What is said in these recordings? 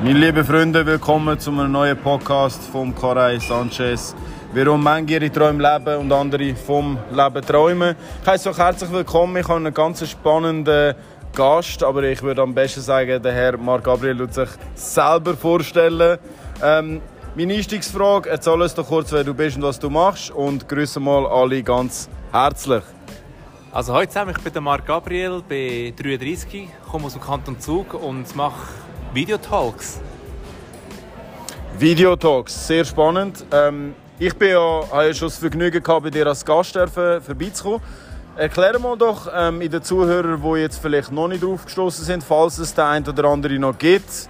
Meine lieben Freunde, willkommen zu einem neuen Podcast von Karay Sanchez. Warum manche ihre Träume leben und andere vom Leben träumen. Ich heiße euch herzlich willkommen. Ich habe einen ganz spannenden Gast, aber ich würde am besten sagen, der Herr Marc Gabriel wird sich selber vorstellen. Ähm, meine Einstiegsfrage, erzähl uns doch kurz, wer du bist und was du machst und grüße mal alle ganz herzlich. Also heute zusammen, ich bin der Marc Gabriel, bin 33, komme aus dem Kanton Zug und mache Videotalks. Videotalks, sehr spannend. Ähm, ich bin ja, habe ja schon das Vergnügen gehabt, bei dir als Gast vorbeizukommen. Erklär mal doch ähm, in den Zuhörern, die jetzt vielleicht noch nicht draufgestoßen sind, falls es der ein oder andere noch gibt,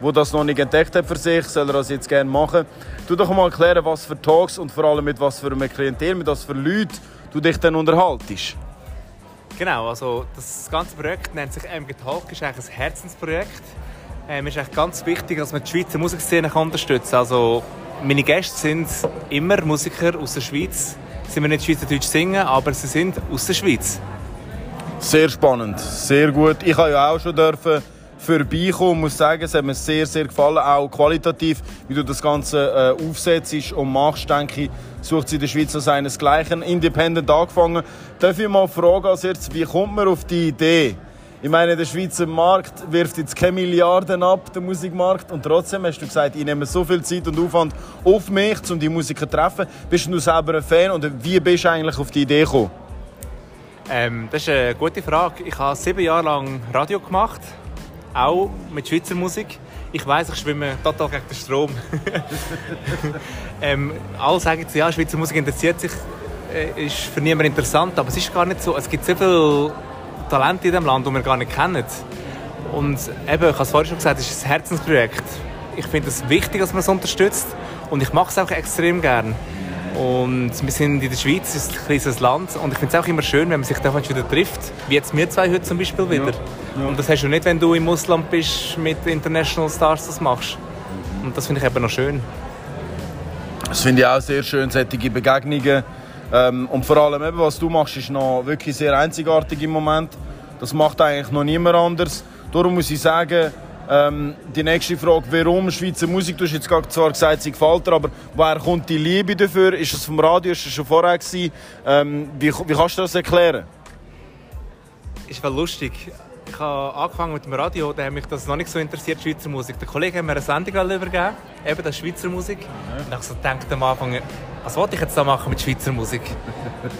wo das noch nicht entdeckt hat für sich, soll er das jetzt gerne machen. Du doch mal erklären, was für Talks und vor allem mit was für einem Klientel, mit was für Leuten du dich dann unterhaltest. Genau, also das ganze Projekt nennt sich MG Talk, ist eigentlich ein Herzensprojekt. Ähm, ist echt ganz wichtig, dass man die Schweizer Musikszene unterstützen kann. Also meine Gäste sind immer Musiker aus der Schweiz. Sie wir nicht Schweizerdeutsch singen, aber sie sind aus der Schweiz. Sehr spannend, sehr gut. Ich habe ja auch schon dürfen vorbeikommen und muss sagen, es hat mir sehr, sehr gefallen. Auch qualitativ, wie du das Ganze äh, aufsetzt und machst, denke ich, sucht sie in der Schweiz als seinesgleichen. Independent angefangen. Darf ich mal fragen als erstes, wie kommt man auf die Idee? Ich meine, der Schweizer Markt wirft jetzt keine Milliarden ab, der Musikmarkt. Und trotzdem hast du gesagt, ich nehme so viel Zeit und Aufwand auf mich, um die Musiker zu treffen. Bist du selber ein Fan oder wie bist du eigentlich auf die Idee gekommen? Ähm, das ist eine gute Frage. Ich habe sieben Jahre lang Radio gemacht, auch mit Schweizer Musik. Ich weiß, ich schwimme total gegen den Strom. ähm, alle sagen, ja, Schweizer Musik interessiert sich, äh, ist für niemanden interessant, aber es ist gar nicht so. Es gibt so viele Talente in diesem Land, die wir gar nicht kennen. Und eben, ich habe es vorhin schon gesagt, es ist ein Herzensprojekt. Ich finde es wichtig, dass man es unterstützt und ich mache es auch extrem gern. Und wir sind in der Schweiz, es ist ein kleines Land und ich finde es auch immer schön, wenn man sich da wieder trifft, wie jetzt wir zwei heute zum Beispiel wieder. Ja, ja. Und das hast du nicht, wenn du im Ausland bist, mit International Stars das machst. Und das finde ich eben noch schön. Das finde ich auch sehr schön, solche Begegnungen ähm, und vor allem, eben, was du machst, ist noch wirklich sehr einzigartig im Moment. Das macht eigentlich noch niemand anders. Darum muss ich sagen, ähm, die nächste Frage, warum Schweizer Musik? Du hast jetzt zwar gesagt, sie gefällt dir, aber woher kommt die Liebe dafür? Ist es vom Radio? Ist es schon vorher? Ähm, wie, wie kannst du das erklären? Ist wel lustig. Ich habe angefangen mit dem Radio, da hat mich das noch nicht so interessiert, Schweizer Musik. Der Kollege hat mir eine Sendung übergeben, eben das Schweizer Musik. Und ich so gedacht am Anfang, was wollte ich jetzt da machen mit Schweizer Musik?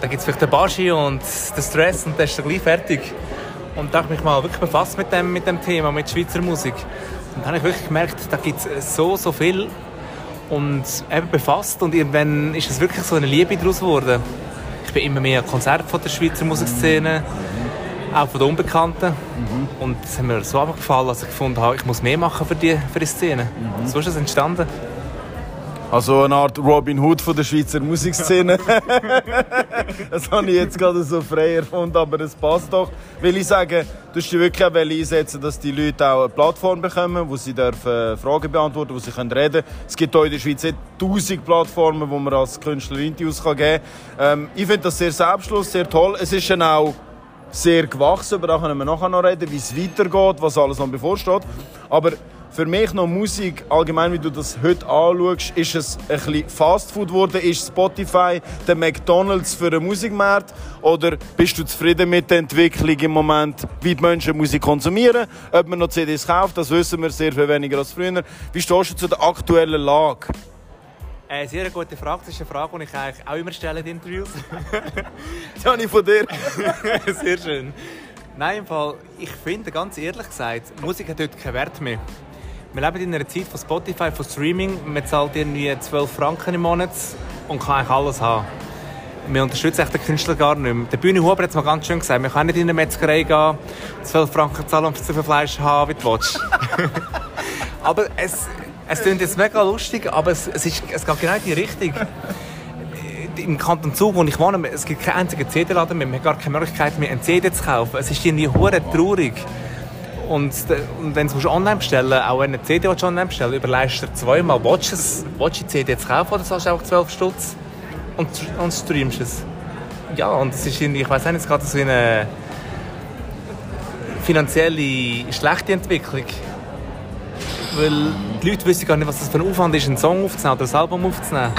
Da gibt es vielleicht den Baschi und den Stress und dann ist dann gleich fertig. Und da habe ich mich mal wirklich befasst mit dem, mit dem Thema, mit Schweizer Musik. Und dann habe ich wirklich gemerkt, da gibt es so, so viel und eben befasst und irgendwann ist es wirklich so eine Liebe daraus geworden. Ich bin immer mehr Konzert von der Schweizer Musikszene, auch von den Unbekannten. Mhm. Und es hat mir so gefallen, dass ich gefunden habe, ich muss mehr machen für die, für die Szene. Mhm. So ist es entstanden. Also eine Art Robin Hood von der Schweizer Musikszene. das habe ich jetzt gerade so frei erfunden, aber es passt doch. Will ich sagen, du dich wirklich auch einsetzen, dass die Leute auch eine Plattform bekommen, wo sie dürfen Fragen beantworten, wo sie können reden können. Es gibt hier in der Schweiz tausend Plattformen, wo man als Künstler Interviews geben kann. Ähm, ich finde das sehr selbstlos, sehr toll. Es ist dann auch sehr gewachsen, aber da können wir nachher noch reden, wie es weitergeht, was alles noch bevorsteht. Aber für mich noch Musik, allgemein wie du das heute anschaust, ist es ein bisschen Fastfood geworden? Ist Spotify der McDonalds für den Musikmarkt? Oder bist du zufrieden mit der Entwicklung im Moment, wie die Menschen Musik konsumieren? Ob man noch CDs kauft, das wissen wir sehr viel weniger als früher. Wie stehst du zu der aktuellen Lage? Äh, sehr gute Frage. Das ist eine Frage, die ich eigentlich auch immer stelle in Interviews. ich von dir. sehr schön. Nein, im Fall, ich finde, ganz ehrlich gesagt, Musik hat heute keinen Wert mehr. Wir leben in einer Zeit von Spotify, von Streaming. Man zahlt irgendwie 12 Franken im Monat und kann eigentlich alles haben. Wir unterstützen den Künstler gar nicht mehr. Der Bühne Huber hat es mal ganz schön gesagt, wir können nicht in eine Metzgerei gehen, 12 Franken zahlen und so viel Fleisch haben, wie du willst. aber es, es klingt jetzt mega lustig, aber es, es, ist, es geht genau in die Richtung. Im Kanton Zug, wo ich wohne, es gibt keinen einzigen CD-Laden mehr, man hat gar keine Möglichkeit mehr, eine CD zu kaufen. Es ist irgendwie hure traurig. Und, und wenn du online bestellen auch wenn eine CD online bestellen überleist du zweimal, willst du die CD jetzt kaufen oder zahlst du einfach 12 Stutz und, und streamst es? Ja, und es ist ich weiß nicht, es geht so eine finanzielle schlechte Entwicklung. Weil die Leute wissen gar nicht, was das für ein Aufwand ist, einen Song aufzunehmen oder ein Album aufzunehmen.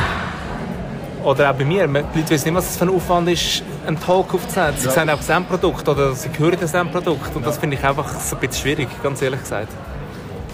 Oder auch bei mir, die Leute wissen nicht, was es für ein Aufwand ist, einen Talk aufzunehmen. Sie ja. sehen auch das Endprodukt oder sie hören das Endprodukt. Und das finde ich einfach so ein bisschen schwierig, ganz ehrlich gesagt.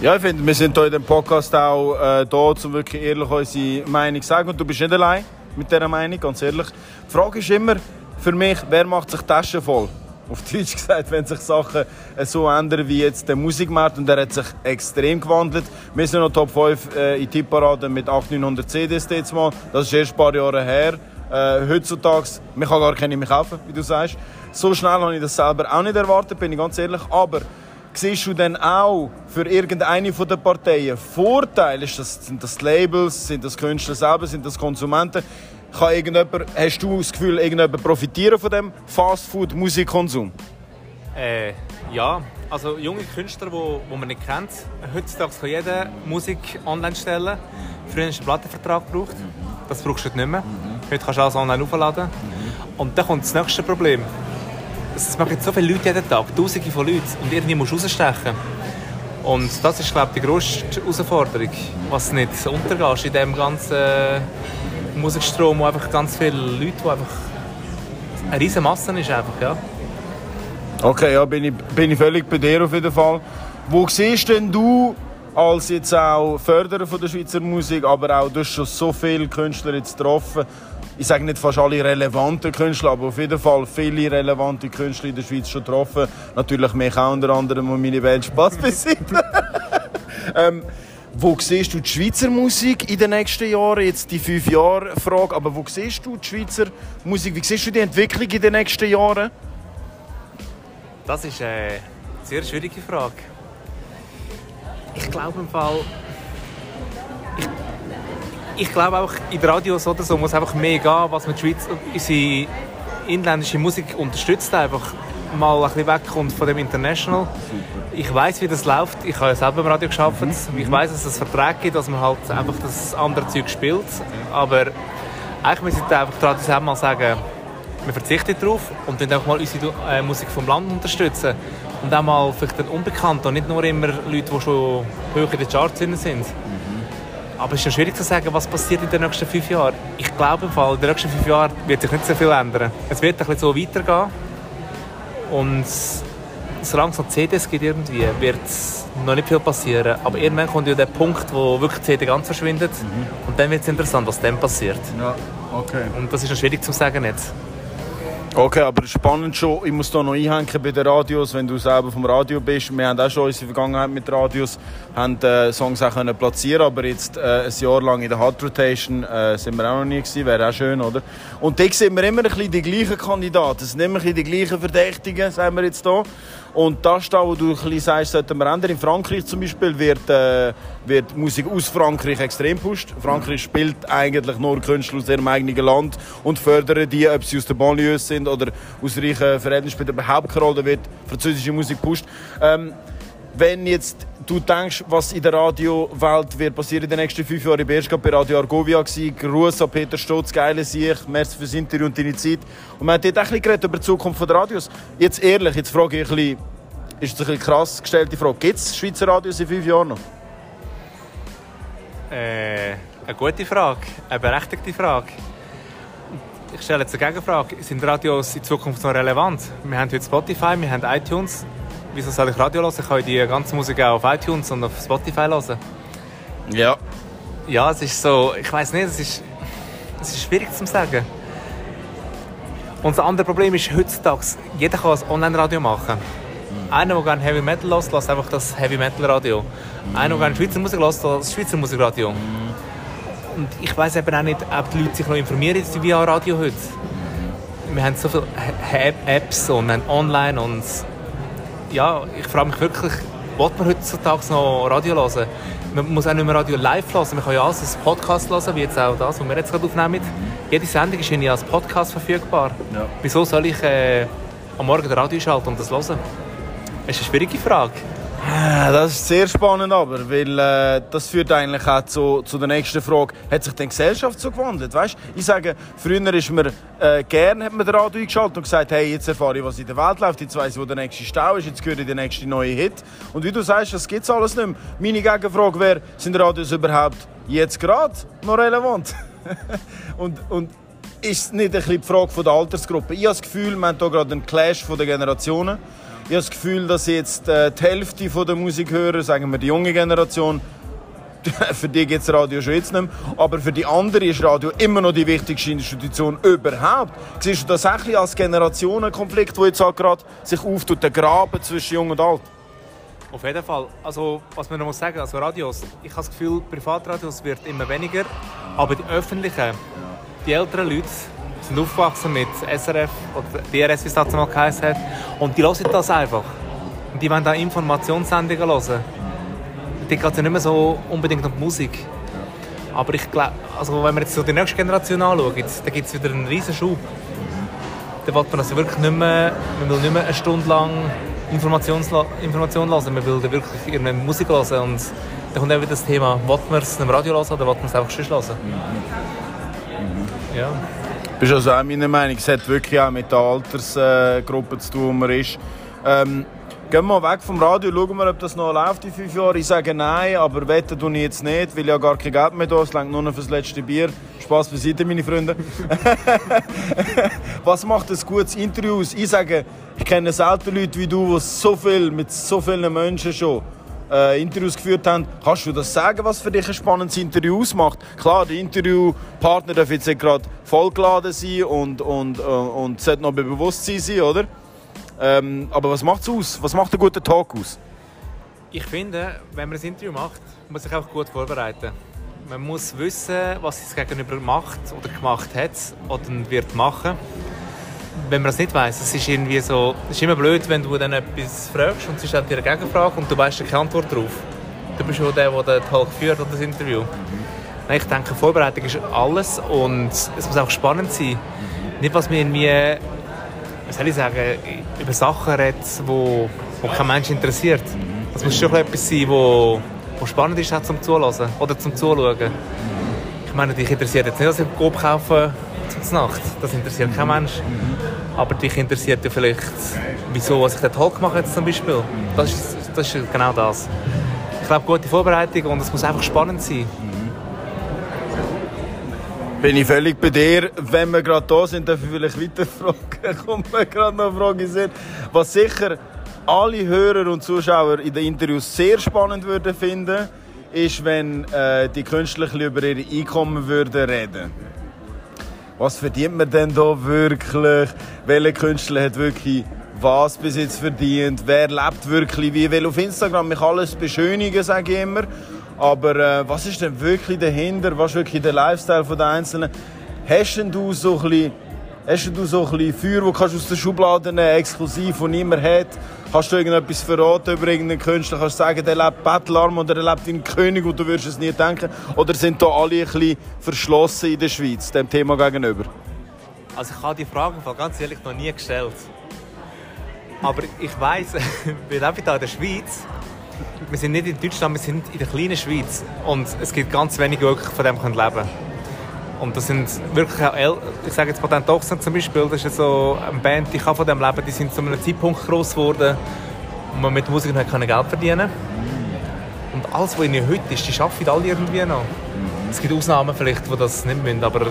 Ja, ich finde, wir sind hier in dem Podcast auch äh, da, um wirklich ehrlich unsere Meinung zu sagen. Und du bist nicht allein mit dieser Meinung, ganz ehrlich. Die Frage ist immer für mich, wer macht sich die Taschen voll? Auf Deutsch gesagt, wenn sich Sachen äh, so ändern wie jetzt der Musikmarkt und der hat sich extrem gewandelt. Wir sind noch Top 5 äh, in Tipparade mit 800, 900 CDs jetzt mal. Das ist erst ein paar Jahre her. Äh, heutzutage, man kann gar keine mehr kaufen, wie du sagst. So schnell habe ich das selber auch nicht erwartet, bin ich ganz ehrlich. Aber siehst du dann auch für irgendeine von den Parteien Vorteile? Ist das, sind das Labels, sind das Künstler selber, sind das Konsumenten? Kann irgendjemand, hast du das Gefühl, irgendjemand profitieren von dem Fastfood-Musikkonsum? Äh, ja, also junge Künstler, die wo, wo man nicht kennt. Heutzutage kann jeder Musik online stellen. Früher hast du einen Plattenvertrag gebraucht. Das brauchst du heute nicht mehr. Heute kannst du alles online aufladen. Und dann kommt das nächste Problem es machen so viele Leute jeden Tag, tausende von Leuten und irgendwie musst du rausstechen. Und das ist, glaube ich, die grösste Herausforderung, was nicht untergehst in diesem ganzen Musikstrom, wo einfach ganz viele Leute, wo einfach eine riesige Masse ist einfach, ja. Okay, ja, bin ich, bin ich völlig bei dir auf jeden Fall. Wo siehst denn du als jetzt auch Förderer von der Schweizer Musik, aber auch du hast schon so viele Künstler jetzt getroffen, ich sage nicht fast alle relevanten Künstler, aber auf jeden Fall viele relevante Künstler in der Schweiz schon getroffen. Natürlich mich auch unter anderem und meine Band Spaß besitzen. ähm, wo siehst du die Schweizer Musik in den nächsten Jahren? Jetzt die fünf Jahre Frage, aber wo siehst du die Schweizer Musik? Wie siehst du die Entwicklung in den nächsten Jahren? Das ist eine sehr schwierige Frage. Ich glaube im Fall, ich glaube auch in den Radios oder so muss einfach mehr gehen, was mit Schweiz unsere inländische Musik unterstützt einfach mal ein bisschen wegkommt von dem International. Ich weiß, wie das läuft. Ich habe ja selber im Radio geschafft. Mhm. Ich weiß, dass es Verträge gibt, dass man halt einfach das andere Zeug spielt. Aber eigentlich müssen wir einfach traditionell mal sagen, wir verzichten darauf und dann auch mal unsere äh, Musik vom Land unterstützen. Und auch mal vielleicht den Unbekannten und nicht nur immer Leute, die schon hoch in den Charts sind. Mhm. Aber es ist ja schwierig zu sagen, was passiert in den nächsten fünf Jahren. Ich glaube im Fall, in den nächsten fünf Jahren wird sich nicht so viel ändern. Es wird ein bisschen so weitergehen. Und solange es noch CDs gibt irgendwie, wird noch nicht viel passieren. Aber irgendwann kommt ja der Punkt, wo wirklich die CD ganz verschwindet. Mhm. Und dann wird es interessant, was dann passiert. Ja, okay. Und das ist noch schwierig zu sagen jetzt. Okay, aber spannend schon, ich muss da noch einhängen bei den Radios, wenn du selber vom Radio bist. Wir haben auch schon unsere Vergangenheit mit Radios, haben äh, Songs auch können platzieren aber jetzt äh, ein Jahr lang in der Hot Rotation äh, sind wir auch noch nie gewesen, wäre auch schön, oder? Und da sehen wir immer ein bisschen die gleichen Kandidaten, es sind immer ein bisschen die gleichen Verdächtigen, sagen wir jetzt hier. Und das ist da, wo du ein bisschen sagst, sollten wir ändern. In Frankreich zum Beispiel wird, äh, wird Musik aus Frankreich extrem pusht. Frankreich spielt eigentlich nur Künstler aus ihrem eigenen Land und fördern die, ob sie aus der Banlieue sind oder aus reichen Verhältnissen, spielt überhaupt keine Rolle. Da wird französische Musik pusht. Ähm, wenn jetzt du denkst, was in der Radiowelt wird passieren in den nächsten fünf Jahren, ich war bei Radio Argovia, Gruß an Peter Stotz, geile Sieg, merci fürs Interview und deine Zeit. Und man hat dort ein bisschen über die Zukunft der Radios. Jetzt ehrlich, jetzt frage ich ein bisschen, ist das eine krass gestellte Frage, gibt es Schweizer Radios in fünf Jahren noch? Äh, eine gute Frage, eine berechtigte Frage. Ich stelle jetzt eine Gegenfrage. Sind Radios in Zukunft noch relevant? Wir haben heute Spotify, wir haben iTunes wieso soll ich Radio hören? Ich kann die ganze Musik auch auf iTunes und auf Spotify hören. Ja. Ja, es ist so, ich weiß nicht, es ist, es ist schwierig zu sagen. Und das andere Problem ist heutzutage, jeder kann ein Online-Radio machen. Mhm. Einer, der gerne Heavy Metal hört, lässt einfach das Heavy Metal Radio. Mhm. Einer, der gerne Schweizer Musik hört, das Schweizer Musikradio. Mhm. Und ich weiß eben auch nicht, ob die Leute sich noch informieren via Radio heute. Wir haben so viele Apps und haben online und ja, ich frage mich wirklich, will man heutzutage noch Radio hören? Man muss auch nicht mehr Radio live hören, man kann ja alles als Podcast hören, wie jetzt auch das, was wir jetzt gerade aufnehmen. Jede Sendung ist ja als Podcast verfügbar. Ja. Wieso soll ich äh, am Morgen das Radio schalten und das hören? Das ist eine schwierige Frage. Äh, das ist sehr spannend, aber weil äh, das führt eigentlich auch zu, zu der nächsten Frage: Hat sich die Gesellschaft so gewandelt? Weißt? Ich sage, früher ist man äh, gern hat man den Radio eingeschaltet und gesagt, hey, jetzt erfahre ich, was in der Welt läuft, jetzt weiß ich, wo der nächste Stau ist, jetzt höre ich den nächsten neuen Hit. Und wie du sagst, das gibt es alles nicht mehr. Meine Gegenfrage wäre: Sind Radios überhaupt jetzt gerade noch relevant? und, und ist es nicht ein bisschen die Frage von der Altersgruppe? Ich habe das Gefühl, wir haben hier gerade einen Clash von der Generationen. Ich habe das Gefühl, dass jetzt äh, die Hälfte der Musikhörer, sagen wir die junge Generation, für die gibt es Radio schon jetzt nicht mehr, aber für die andere ist Radio immer noch die wichtigste Institution überhaupt. Siehst du das auch als Generationenkonflikt, der jetzt gerade sich auftut, der Graben zwischen Jung und Alt? Auf jeden Fall. Also, was man noch muss sagen, also Radios, ich habe das Gefühl, Privatradios wird immer weniger, aber die öffentlichen, die älteren Leute, sind aufgewachsen mit SRF oder DRS, wie es damals mal geheißen hat. Und die hören das einfach. Und die wollen da Informationssendungen hören. Die geht es ja nicht mehr so unbedingt um die Musik. Aber ich glaube, also wenn wir jetzt so die nächste Generation anschauen, dann gibt es wieder einen riesen Schub. Dann will man also wirklich nicht mehr, man will nicht mehr eine Stunde lang Information, Information hören, man will wirklich irgendeine Musik hören. Und dann kommt eben das Thema, will man es im Radio hören oder will man es einfach schon hören? Ja bist also auch meiner Meinung, es hat wirklich auch mit der Altersgruppe zu tun, wo man ist. Ähm, gehen wir weg vom Radio, schauen wir, ob das noch läuft in fünf Jahren. Ich sage nein, aber wetten tue ich jetzt nicht, weil ich ja gar kein Geld mehr da es reicht nur noch fürs letzte Bier. Spaß beiseite, meine Freunde. Was macht ein gutes Interview aus? Ich sage, ich kenne selten Leute wie du, die so viel, mit so vielen Menschen schon äh, Interviews geführt haben. Kannst du das sagen, was für dich ein spannendes Interview ausmacht? Klar, der Interviewpartner darf jetzt nicht gerade vollgeladen sein und, und, äh, und sollte noch bei Bewusstsein sein, oder? Ähm, aber was macht es aus? Was macht einen guten Talk aus? Ich finde, wenn man ein Interview macht, muss man sich auch gut vorbereiten. Man muss wissen, was das Gegenüber macht oder gemacht hat oder wird machen wenn man das nicht weiß, es ist irgendwie so, es ist immer blöd, wenn du dann etwas fragst und sie stellt dir eine Gegenfrage und du weißt keine Antwort darauf. Du bist ja der, der den Talk führt oder das Interview. Mhm. Ich denke, Vorbereitung ist alles und es muss auch spannend sein. Mhm. Nicht, was mir irgendwie, was soll ich sagen, über Sachen redet, wo, wo kein Mensch interessiert. Es muss schon etwas sein, wo, wo spannend ist auch zum Zuhören oder zum Zuschauen. Ich meine, dich interessiert jetzt nicht, dass ich Coop kaufe zur Nacht. Das interessiert kein Mensch. Aber dich interessiert ja vielleicht, wieso was ich den Talk mache jetzt zum Beispiel. Das ist, das ist genau das. Ich glaube, gute Vorbereitung und es muss einfach spannend sein. Bin ich völlig bei dir. Wenn wir gerade da sind, dürfen wir vielleicht weiter fragen. Kommt mir gerade noch eine Frage in Was sicher alle Hörer und Zuschauer in den Interviews sehr spannend würden finden, ist, wenn äh, die Künstler über ihre Einkommen würden reden was verdient man denn da wirklich? Welcher Künstler hat wirklich was bis jetzt verdient? Wer lebt wirklich wie? Weil auf Instagram mich alles beschönigen, sage ich immer. Aber äh, was ist denn wirklich dahinter? Was ist wirklich der Lifestyle der Einzelnen? Hast denn du so ein bisschen Hast du so ein Feuer, das kannst du aus der Schublade nehmen, exklusiv, das niemand hat? Kannst du irgendetwas verraten über irgendeinen Künstler? Kannst du sagen, der lebt Bettelarm oder er lebt in König und du würdest es nie denken? Oder sind da alle ein verschlossen in der Schweiz, dem Thema gegenüber? Also ich habe die Frage ganz ehrlich noch nie gestellt. Aber ich weiss, wir leben hier in der Schweiz. Wir sind nicht in Deutschland, wir sind in der kleinen Schweiz. Und es gibt ganz wenige, die wirklich von dem leben können. Und das sind wirklich auch, El ich sage jetzt Patent Ochsen zum Beispiel, das ist so eine Band, die kann von dem leben, die sind zu einem Zeitpunkt groß geworden, wo man mit Musik noch Geld verdienen Und alles, was ihnen heute ist, die arbeiten alle irgendwie noch. Es gibt Ausnahmen vielleicht, die das nicht müssen, aber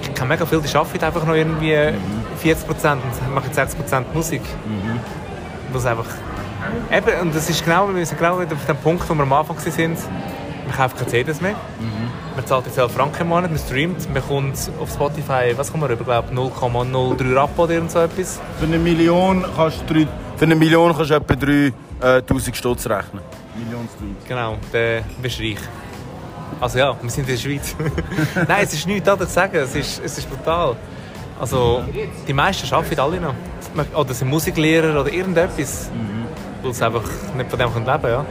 ich kenne mega viele, die arbeiten einfach noch irgendwie 40 Prozent und machen 60 Prozent Musik. Und das einfach... Eben, und das ist genau, wir sind genau auf dem Punkt, wo wir am Anfang waren. Wir kaufen keine CDs mehr. Mhm. Man zahlt jetzt 12 Franken im Monat, man streamt, man kommt auf Spotify, was kommt man rüber, glaube 0,03 Rapp oder irgend so etwas. Für eine Million kannst du, drei, für eine Million kannst du etwa 3000 äh, Stutz rechnen. Million Streams. Genau, dann bist du reich. Also ja, wir sind in der Schweiz. Nein, es ist nichts da zu sagen, es ist, es ist brutal. Also, die meisten arbeiten alle noch. Oder sind Musiklehrer oder irgendetwas. Mhm. Weil sie einfach nicht von dem leben können, ja.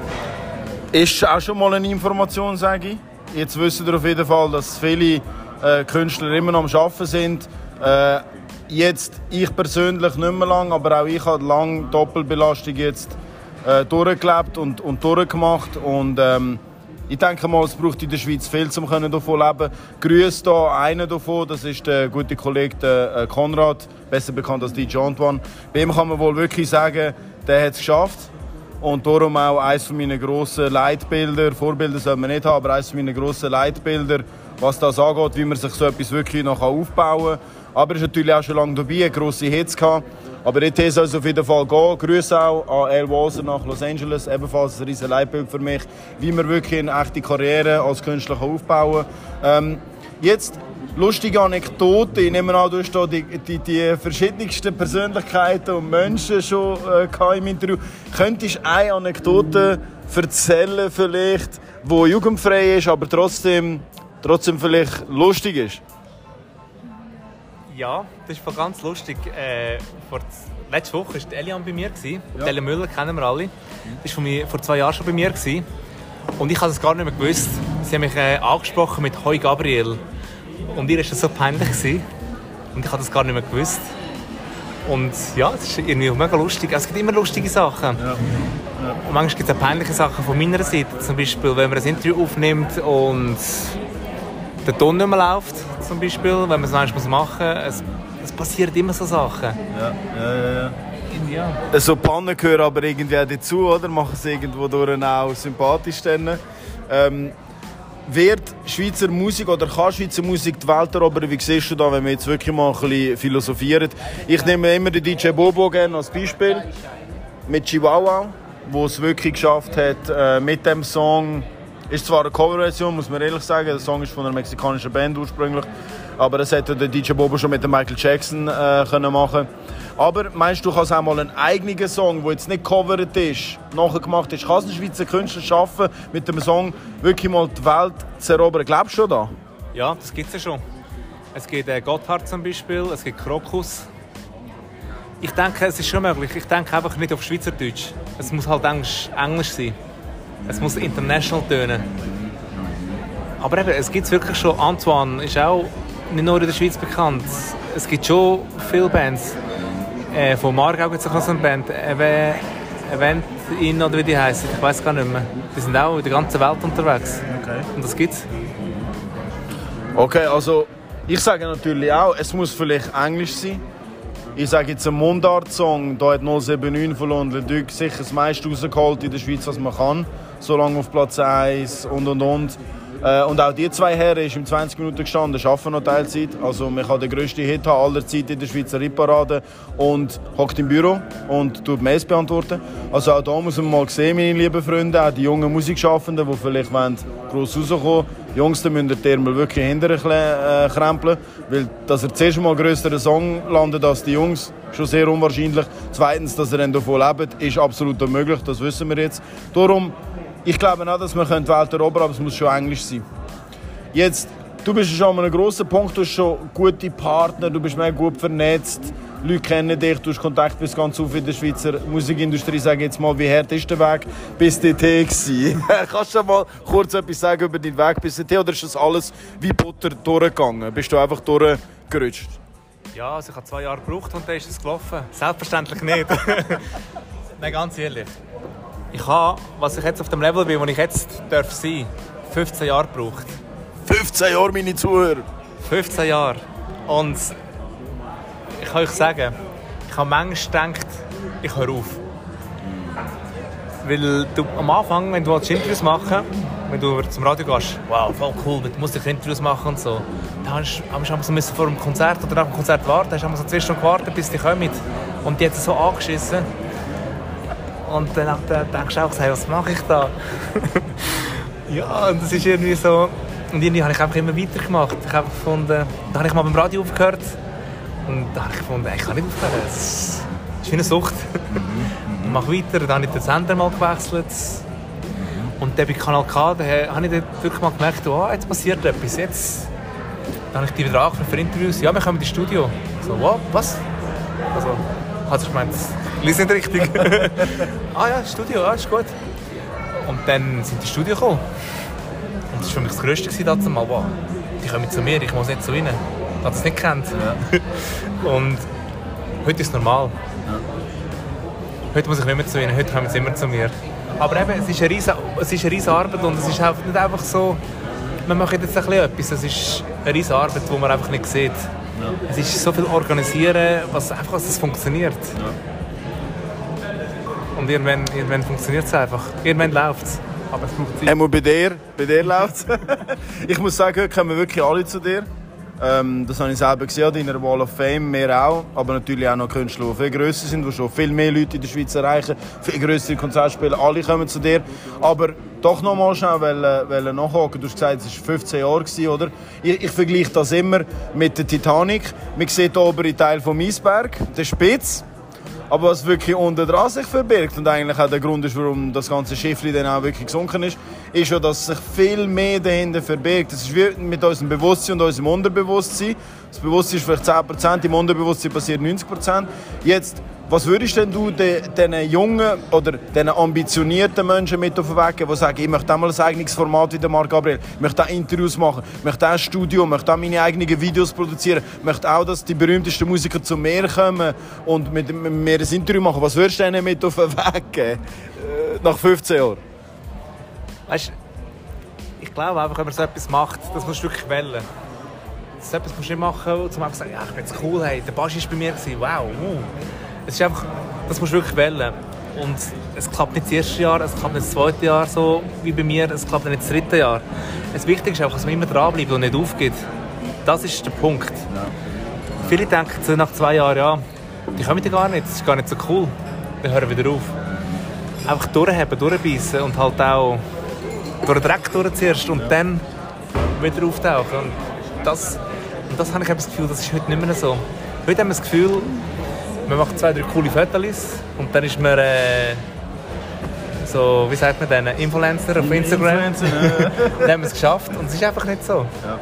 Ist auch schon mal eine Information, sage ich. Jetzt wissen wir auf jeden Fall, dass viele äh, Künstler immer noch am Arbeiten sind. Äh, jetzt, ich persönlich nicht mehr lang, aber auch ich habe lange Doppelbelastung jetzt äh, durchgelebt und, und durchgemacht. Und ähm, ich denke mal, es braucht in der Schweiz viel, um davon leben können. Grüße hier einen davon, das ist der gute Kollege der, äh, Konrad, besser bekannt als DJ Antoine. Bei ihm kann man wohl wirklich sagen, der hat es geschafft. Und darum auch eines meiner grossen Leitbilder, Vorbilder soll man nicht haben, aber eines meiner grossen Leitbilder, was das angeht, wie man sich so etwas wirklich noch aufbauen kann. Aber er ist natürlich auch schon lange dabei, grosse Hits gehabt. Aber dort soll es auf jeden Fall gehen. Grüße auch an El Walser nach Los Angeles. Ebenfalls ein riesen Leitbild für mich, wie man wirklich eine echte Karriere als Künstler aufbauen kann. Ähm, jetzt lustige Anekdote. Ich nehme an, du hast die, die, die verschiedensten Persönlichkeiten und Menschen schon äh, im Interview. Könntest du eine Anekdote erzählen, vielleicht, die jugendfrei ist, aber trotzdem, trotzdem vielleicht lustig ist? Ja, das ist ganz lustig. Äh, vor, letzte Woche war Elian bei mir. Ja. Elian Müller kennen wir alle. Das war vor, vor zwei Jahren schon bei mir. Gewesen. Und ich habe es gar nicht mehr gewusst. Sie haben mich äh, angesprochen mit «Hoi Gabriel». Und ihr war das so peinlich. Gewesen. Und ich habe das gar nicht mehr gewusst. Und ja, es ist irgendwie mega lustig. Es gibt immer lustige Sachen. Ja. Ja. Und manchmal gibt es auch peinliche Sachen von meiner Seite. Zum Beispiel, wenn man ein Interview aufnimmt und der Ton nicht mehr läuft zum Beispiel, wenn man es manchmal machen muss. Es, es passiert immer so Sachen. Ja, ja, ja. ja. So Pannen gehören aber irgendwie auch dazu, oder? Machen es irgendwo durch auch sympathisch dann. Ähm, wird Schweizer Musik oder kann Schweizer Musik die Welt erobern? Wie siehst du da, wenn wir jetzt wirklich mal ein bisschen philosophieren? Ich nehme immer den DJ Bobo gerne als Beispiel mit Chihuahua, wo es wirklich geschafft hat, äh, mit dem Song ist zwar eine Coverversion, muss man ehrlich sagen. Der Song ist von einer mexikanischen Band ursprünglich. Aber das hätte der DJ Bobo schon mit Michael Jackson äh, können machen Aber meinst du, du kannst auch mal einen eigenen Song, der jetzt nicht covered ist, nachher gemacht ist, kann ein Schweizer Künstler schaffen, mit dem Song wirklich mal die Welt zu erobern? Glaubst du schon da? Ja, das gibt es ja schon. Es gibt äh, Gotthard zum Beispiel, es gibt Krokus. Ich denke, es ist schon möglich. Ich denke einfach nicht auf Schweizerdeutsch. Es muss halt Englisch, Englisch sein. Es muss international tönen. Aber eben, es gibt wirklich schon. Antoine ist auch nicht nur in der Schweiz bekannt. Es gibt schon viele Bands. Äh, von Margau gibt es auch so eine Band. Ev Event In oder wie die heißen. Ich weiß gar nicht mehr. Die sind auch in der ganzen Welt unterwegs. Okay. Und das gibt's. Okay, also ich sage natürlich auch, es muss vielleicht Englisch sein. Ich sage jetzt ein Mundart-Song, da hat 079 von London Duc sicher das meiste rausgeholt in der Schweiz, was man kann. So lange auf Platz 1 und und und. Äh, und auch die zwei Herren ist im 20 Minuten gestanden, arbeiten noch Teilzeit. Also man kann den grössten Hit haben aller Zeit in der Schweizer Hitparade und hockt im Büro und tut Mails beantworten. Also auch da muss man mal sehen, meine lieben Freunde, auch die jungen Musikschaffenden, die vielleicht wollen, gross rauskommen Jungs, da müssen die Ärmel wirklich hinterher äh, krempeln, weil dass er zuerst mal größeren Song landet als die Jungs, schon sehr unwahrscheinlich. Zweitens, dass er dann davon lebt, ist absolut unmöglich, das wissen wir jetzt. Darum ich glaube auch, dass wir die Welt erobern aber es muss schon Englisch sein. Jetzt, du bist schon an einem grossen Punkt, du hast schon gute Partner, du bist mehr gut vernetzt, Leute kennen dich, du hast Kontakt bis ganz auf in der Schweizer Musikindustrie. Sag jetzt mal, wie hart ist der Weg bis dorthin Kannst du mal kurz etwas sagen über deinen Weg bis dorthin oder ist das alles wie Butter durchgegangen? Bist du einfach durchgerutscht? Ja, also ich habe zwei Jahre gebraucht und dann ist es gelaufen. Selbstverständlich nicht. Nein, ganz ehrlich. Ich habe, was ich jetzt auf dem Level bin, wo ich jetzt darf sein, 15 Jahre gebraucht. 15 Jahre, meine Zuhörer? 15 Jahre. Und ich kann euch sagen, ich habe manchmal gedacht, ich höre auf. Weil du am Anfang, wenn du Interviews machen wenn du zum Radio gehst, wow, voll cool, du musst Interviews machen und so, dann hast du so vor dem Konzert oder nach dem Konzert warten, hast du so zwei Stunden gewartet, bis die kommen. Und die hat so angeschissen. Und dann denkst du auch, hey, was mache ich da? ja, und das ist irgendwie so... Und irgendwie habe ich einfach immer weitergemacht. Ich habe gefunden, da habe ich mal beim Radio aufgehört. Und da habe ich gefunden, ich kann nicht aufhören. Das ist wie eine Sucht. Mhm. ich mache weiter. Dann habe ich den Sender mal gewechselt. Und dann bei Kanal K da habe ich dann wirklich mal gemerkt, oh, jetzt passiert etwas. Jetzt dann habe ich die wieder angefangen für Interviews. Ja, wir kommen ins Studio. So, wow, was? Also, hat sich gemeint, lies nicht richtig. ah ja, Studio, ah, ist gut. Und dann sind die Studio gekommen. Und das war für mich das Größte damals. Mal, wow, die kommen zu mir, ich muss nicht zu ihnen. Ich habe das nicht gekannt. Ja. Und heute ist es normal. Ja. Heute muss ich nicht mehr zu ihnen, heute kommen sie immer zu mir. Aber eben, es ist eine riesige, es ist eine riesige Arbeit und es ist halt nicht einfach so, wir machen jetzt ein bisschen etwas, es ist eine riesige Arbeit, die man einfach nicht sieht. Ja. Es ist so viel organisieren, was einfach, dass es funktioniert. Ja. Und irgendwann, irgendwann funktioniert es einfach. Irgendwann läuft es. Aber es Zeit. Einmal bei dir, bei dir läuft es. ich muss sagen, heute kommen wirklich alle zu dir. Ähm, das habe ich selber gesehen in der Wall of Fame, wir auch. Aber natürlich auch noch Künstler, die viel grösser sind, die schon viel mehr Leute in der Schweiz erreichen, viel größere Konzertspiele, alle kommen zu dir. Aber doch noch mal schnell wollen, wollen nachhaken. Du hast gesagt, es war 15 Jahre, oder? Ich, ich vergleiche das immer mit der Titanic. Man sieht den oberen Teil vom Eisberg, der Spitz. Aber was wirklich unter dran sich verbirgt und eigentlich auch der Grund ist, warum das ganze Schiff dann auch wirklich gesunken ist, ist ja, dass sich viel mehr dahinter verbirgt. Das ist wie mit unserem Bewusstsein und unserem Unterbewusstsein. Das Bewusstsein ist vielleicht 10%, im Unterbewusstsein passiert 90%. Jetzt was würdest denn du diesen jungen oder diesen ambitionierten Menschen mit auf den Weg geben, die sagen, ich möchte auch mal ein eigenes Format wie der Marc Gabriel, ich möchte auch Interviews machen, ich möchte auch ein Studio, ich möchte auch meine eigenen Videos produzieren, ich möchte auch, dass die berühmtesten Musiker zu mir kommen und mit, mir ein Interview machen. Was würdest du denen mit auf den Weg geben, äh, nach 15 Jahren? Weißt, ich glaube einfach, wenn man so etwas macht, das musst du wirklich wählen. Ist etwas, musst du nicht machen, um einfach zu sagen, ja, ich bin jetzt cool, hey, der Basch war bei mir, wow, uh. Es ist einfach, das musst du wirklich wählen. Und es klappt nicht das erste Jahr, es klappt nicht das zweite Jahr so wie bei mir, es klappt nicht das dritte Jahr. Das Wichtige ist einfach, dass man immer dranbleibt und nicht aufgibt. Das ist der Punkt. Ja. Viele denken nach zwei Jahren, ja, die kommen ja gar nicht, das ist gar nicht so cool. Wir hören wieder auf. Einfach durchheben, durchbeissen und halt auch durch den Dreck durchziehst und dann wieder auftauchen. Und das, und das habe ich das Gefühl, das ist heute nicht mehr so. Heute haben wir das Gefühl, man macht zwei, drei coole Fotos und dann ist man äh, so, wie sagt man denn, Influencer auf Instagram. Influencer, ja. dann haben wir es geschafft und es ist einfach nicht so. Ja.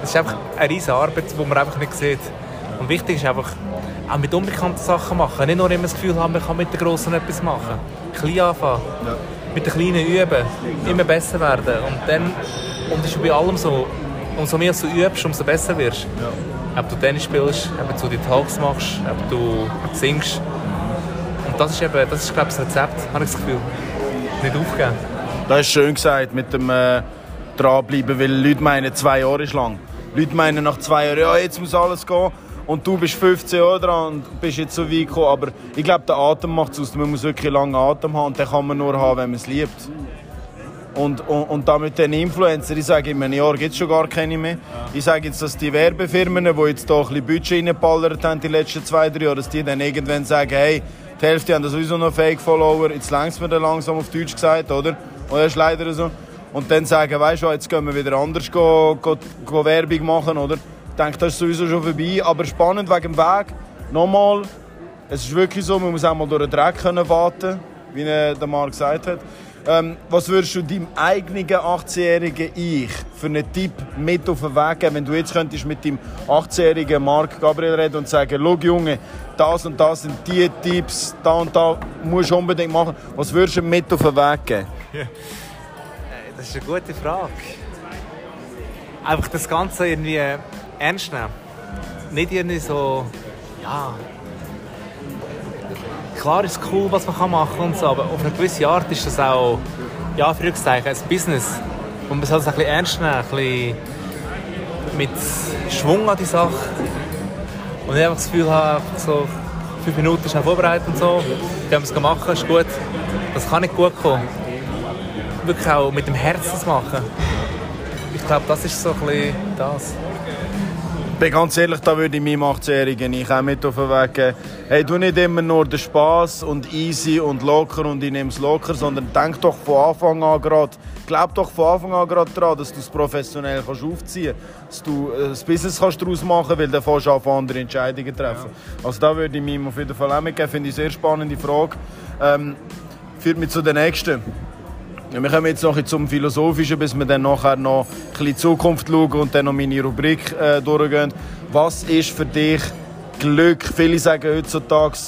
Es ist einfach eine riesige Arbeit, die man einfach nicht sieht. Und wichtig ist einfach, auch mit unbekannten Sachen machen. Nicht nur immer das Gefühl haben, man kann mit den Grossen etwas machen. Klein anfangen. Ja. Mit den Kleinen üben. Immer besser werden. Und dann, und das ist bei allem so, umso mehr du übst, umso besser wirst. Ja ob du Tennis spielst, ob du die Talks machst, ob du singst. Und das ist eben, das ist glaube ich das Rezept, habe ich das Gefühl. Nicht aufgeben. Das ist schön gesagt mit dem äh, dranbleiben, weil Leute meinen, zwei Jahre ist lang. Leute meinen nach zwei Jahren, ja, jetzt muss alles gehen. Und du bist 15 Jahre dran und bist jetzt so weit gekommen. Aber ich glaube, der Atem macht es aus. Man muss wirklich langen Atem haben und den kann man nur haben, wenn man es liebt. Und, und, und da mit den Influencer, ich sage, in einem Jahr gibt es schon gar keine mehr. Ja. Ich sage jetzt, dass die Werbefirmen, die jetzt hier ein bisschen Budget reingeballert haben die letzten zwei, drei Jahre, dass die dann irgendwann sagen, hey, die Hälfte haben sowieso noch Fake-Follower, jetzt längst mir dann langsam auf Deutsch gesagt, oder? Und das ist leider so. Und dann sagen, weißt du, jetzt gehen wir wieder anders go, go, go Werbung machen, oder? Ich denke, das ist sowieso schon vorbei. Aber spannend wegen dem Weg. Nochmal, es ist wirklich so, man muss auch mal durch den Dreck können warten, wie der Marc gesagt hat. Ähm, was würdest du deinem eigenen 18-jährigen Ich für einen Tipp mit auf den Weg geben, wenn du jetzt könntest mit deinem 18-jährigen Marc Gabriel reden und sagen, schau Junge, das und das sind die Tipps, da und da musst du unbedingt machen. Was würdest du mit auf den Weg geben? Ja. Das ist eine gute Frage. Einfach das Ganze irgendwie ernst nehmen. Nicht irgendwie so, ja, klar ist es cool, was man machen kann und so, aber auf eine gewisse Art ist das auch, ja, Frühzeichen, ein Business. Und man soll es ein bisschen ernst nehmen, ein bisschen mit Schwung an die Sache. Und ich einfach das Gefühl habe, so fünf Minuten schnell vorbereitet und so, die haben es gemacht, ist gut. Das kann nicht gut kommen. Wirklich auch mit dem Herzen machen. Ich glaube, das ist so ein bisschen das bin ganz ehrlich, da würde ich meinem 18-Jährigen ich auch mit auf den Weg geben. Hey, du nicht immer nur den Spass und easy und locker und ich nehme es locker, sondern denk doch von Anfang an gerade, glaub doch von Anfang an gerade daran, dass du es professionell kannst aufziehen kannst, dass du ein äh, Business kannst daraus machen kannst, weil dann fährst du auf andere Entscheidungen treffen. Ja. Also da würde ich meinem auf jeden Fall auch mitgeben, finde ich eine sehr spannende Frage. Ähm, führt mich zu der nächsten. Ja, wir kommen jetzt noch zum Philosophischen, bis wir dann nachher noch ein bisschen in die Zukunft schauen und dann noch meine Rubrik äh, durchgehen. Was ist für dich Glück? Viele sagen heutzutage,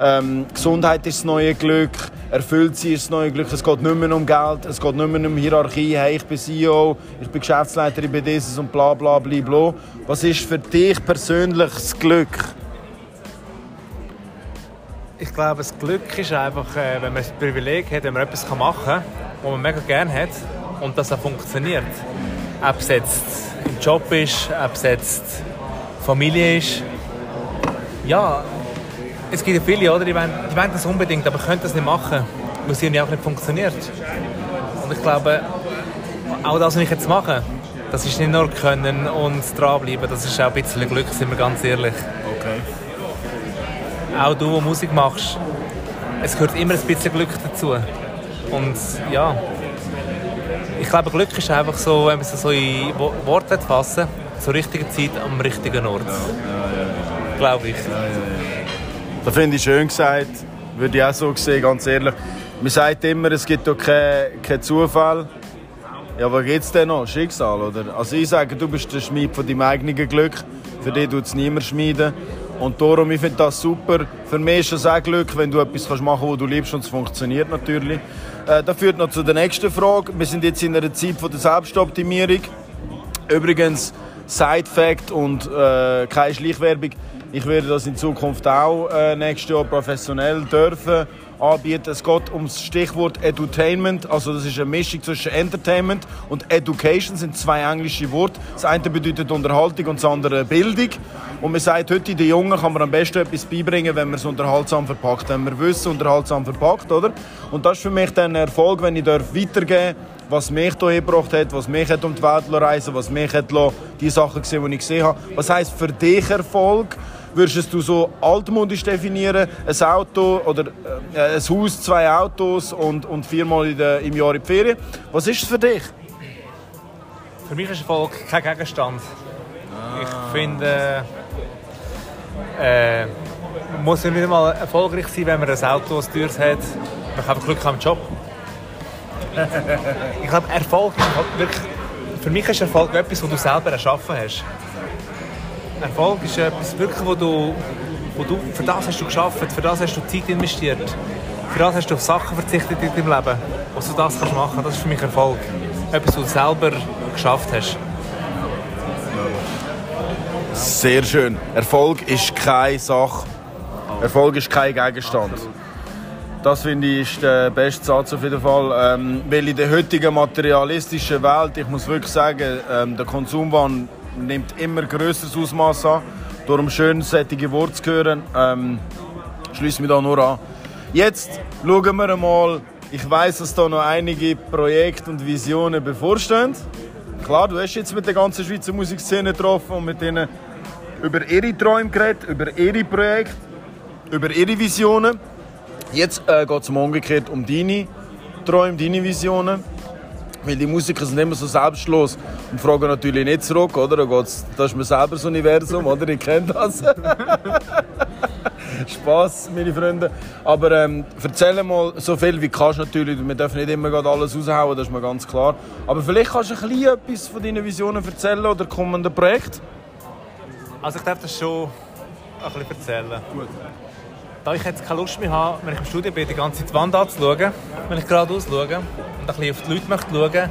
ähm, Gesundheit ist das neue Glück, erfüllt sie ist das neue Glück. Es geht nicht mehr um Geld, es geht nicht mehr um Hierarchie. Hey, ich bin CEO, ich bin Geschäftsleiter, ich bin dieses und bla bla bla bla. Was ist für dich persönlich das Glück? Ich glaube, das Glück ist einfach, äh, wenn man das Privileg hat, wenn man etwas machen kann, was man mega gerne hat und das auch funktioniert. Ob es jetzt im Job ist, ob es jetzt Familie ist. Ja, es gibt ja viele, oder? Die wollen, die wollen das unbedingt, aber können das nicht machen, weil es irgendwie auch nicht funktioniert. Und ich glaube, auch das, was ich jetzt mache, das ist nicht nur können und dranbleiben, das ist auch ein bisschen Glück, sind wir ganz ehrlich. Okay. Auch du, der Musik machst, es gehört immer ein bisschen Glück dazu. Und ja, ich glaube, Glück ist einfach so, wenn man es so in Worte fassen zur richtigen Zeit am richtigen Ort. Ja, ja, ja. Glaube ich. Das finde ich schön gesagt. Würde ich auch so sehen, ganz ehrlich. Man sagt immer, es gibt doch keinen kein Zufall. Ja, was gibt es denn noch? Schicksal, oder? Also ich sage, du bist der Schmied von deinem eigenen Glück. Für dich tut es niemand schmieden. Und darum, ich finde das super. Für mich ist es auch Glück, wenn du etwas machen kannst, was du liebst und es funktioniert natürlich. Äh, das führt noch zu der nächsten Frage. Wir sind jetzt in einer Zeit von der Selbstoptimierung. Übrigens, Side-Fact und äh, keine Schleichwerbung. Ich werde das in Zukunft auch äh, nächstes Jahr professionell dürfen anbieten. Es geht um das Stichwort Edutainment, also das ist eine Mischung zwischen Entertainment und Education, das sind zwei englische Worte. Das eine bedeutet Unterhaltung und das andere Bildung. Und man sagt, heute den Jungen kann man am besten etwas beibringen, wenn man es unterhaltsam verpackt, wenn man Wissen unterhaltsam verpackt, oder? Und das ist für mich dann ein Erfolg, wenn ich weitergeben darf, was mich hierher gebracht hat, was mich hat um die Welt reisen was mich hat die Sachen gesehen, die ich gesehen habe. Was heisst für dich Erfolg? Würdest du so altmodisch definieren? Ein Auto oder äh, ein Haus, zwei Autos und, und viermal der, im Jahr in die Ferien. Was ist es für dich? Für mich ist Erfolg kein Gegenstand. Ah. Ich finde, äh, muss ja nicht mal erfolgreich sein, wenn man ein Auto, das teures hat. Man kann Glück im Job. ich glaube, Erfolg wirklich, für mich ist Erfolg etwas, was du selber erschaffen hast. Erfolg ist etwas wirklich, wo du, wo du, für das hast du geschafft, für das hast du Zeit investiert, für das hast du auf Sachen verzichtet in deinem Leben, was du das kannst machen, das ist für mich Erfolg. Etwas, was du selber geschafft hast. Sehr schön. Erfolg ist keine Sache. Erfolg ist kein Gegenstand. Das finde ich ist der beste Satz auf jeden Fall. Ähm, weil in der heutigen materialistischen Welt, ich muss wirklich sagen, ähm, der Konsumwahn nimmt immer größeres Ausmaß an. Darum schön, solche Worte zu hören. Ähm, schließe mich da nur an. Jetzt schauen wir einmal. Ich weiß, dass da noch einige Projekte und Visionen bevorstehen. Klar, du hast jetzt mit der ganzen Schweizer Musikszene getroffen und mit ihnen über ihre Träume geredet, über ihre Projekte, über ihre Visionen. Jetzt äh, geht es umgekehrt um deine Träume, deine Visionen. Weil die Musiker sind immer so selbstlos und fragen natürlich nicht zurück, oder? Das ist mir selber das Universum, oder? Ich kenne das. Spaß, meine Freunde. Aber ähm, erzähl mal so viel wie kannst natürlich. Wir dürfen nicht immer alles raushauen, das ist mir ganz klar. Aber vielleicht kannst du ein bisschen etwas von deinen Visionen erzählen oder kommenden Projekt. Also ich darf das schon ein bisschen erzählen. Gut. Da ich jetzt keine Lust mehr habe, wenn ich im Studio bin, die ganze Zeit die Wand anzuschauen, wenn ich geradeaus schaue, und ein bisschen auf die Leute möchte schauen,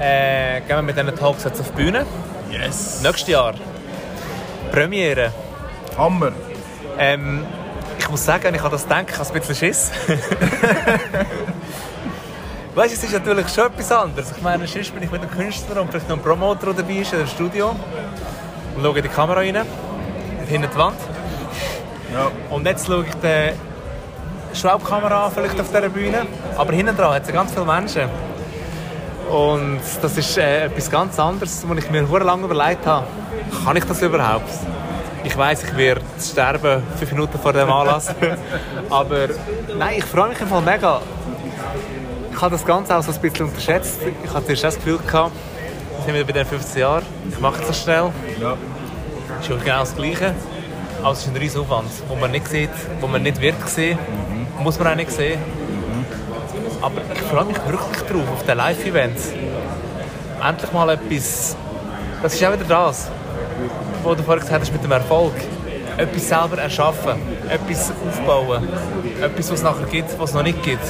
äh, gehen wir mit diesen Talks jetzt auf die Bühne. Yes. Nächstes Jahr. Premiere. Hammer. Ähm, ich muss sagen, ich habe das gedacht, ich habe ein bisschen Schiss. weißt du, es ist natürlich schon etwas anderes. Ich meine, sonst bin ich mit einem Künstler und vielleicht noch einem Promoter dabei ist in dem Studio und schaue in die Kamera rein, hinter die Wand. Ja. Und jetzt schaue ich die Schraubkamera vielleicht auf dieser Bühne. Aber hinten dran hat es ganz viele Menschen. Und das ist äh, etwas ganz anderes, was ich mir sehr lange überlegt habe. Kann ich das überhaupt? Ich weiß, ich werde sterben, fünf Minuten vor dem Anlass. Aber nein, ich freue mich einfach mega. Ich habe das Ganze auch so ein bisschen unterschätzt. Ich hatte zuerst das Gefühl, gehabt, wir sind bei den 15 Jahren, ich mache es so schnell. Ja. Das ist genau das Gleiche. Aber es ist ein riesiger Aufwand, den man nicht sieht, den man nicht wird sehen. Mhm muss man auch nicht sehen. Aber ich freue mich wirklich drauf, auf den Live-Events. Endlich mal etwas. Das ist auch wieder das, was du vorhin gesagt hast mit dem Erfolg. Etwas selber erschaffen, etwas aufbauen, etwas, was es nachher gibt, was es noch nicht gibt.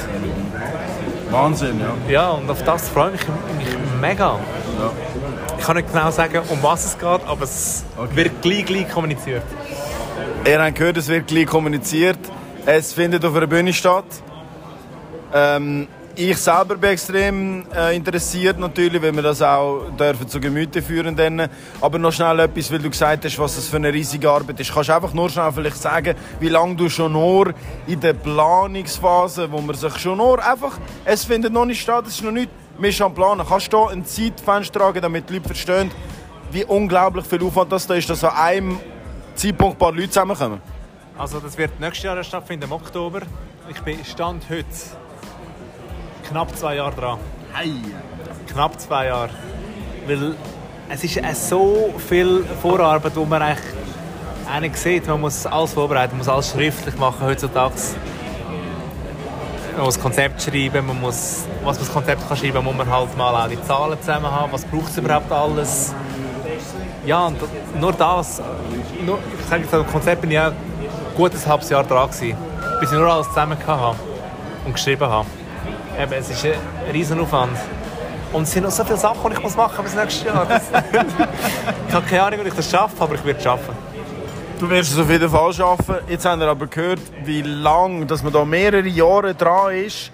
Wahnsinn, ja. Ja, und auf das freue ich mich mega. Ja. Ich kann nicht genau sagen, um was es geht, aber es okay. wird gleich, gleich kommuniziert. Ihr habt gehört, es wird gleich kommuniziert. Es findet auf einer Bühne statt. Ähm, ich selber bin extrem äh, interessiert natürlich, weil wir das auch dürfen zu Gemüte führen dürfen. Aber noch schnell etwas, weil du gesagt hast, was das für eine riesige Arbeit ist. Kannst du einfach nur schnell vielleicht sagen, wie lange du schon nur in der Planungsphase, wo man sich schon nur einfach, es findet noch nicht statt, es ist noch nicht, wir sind Planen. Kannst du ein Zeitfenster tragen, damit die Leute verstehen, wie unglaublich viel Aufwand das da ist, dass an einem Zeitpunkt ein paar Leute zusammenkommen? Also das wird nächstes Jahr stattfinden, im Oktober. Ich bin Stand heute knapp zwei Jahre dran. Hey. Knapp zwei Jahre. Weil es ist so viel Vorarbeit, wo man eigentlich, sieht. Man muss alles vorbereiten, man muss alles schriftlich machen heutzutage. Man muss das Konzept schreiben, man muss, was man das Konzept kann schreiben, muss man halt mal auch die Zahlen zusammen haben. Was braucht es überhaupt alles? Ja, und nur das, nur, ich sage jetzt, das Konzept bin ich auch gut ein halbes Jahr dran gewesen, bis ich nur alles zusammen habe und geschrieben habe. Eben, es ist ein Riesenaufwand. Und es sind noch so viele Sachen, die ich muss bis nächstes Jahr. ich habe keine Ahnung, wie ich das schaffe, aber ich werde es schaffen. Du wirst es auf jeden Fall schaffen. Jetzt haben wir aber gehört, wie lange, dass man da mehrere Jahre dran ist,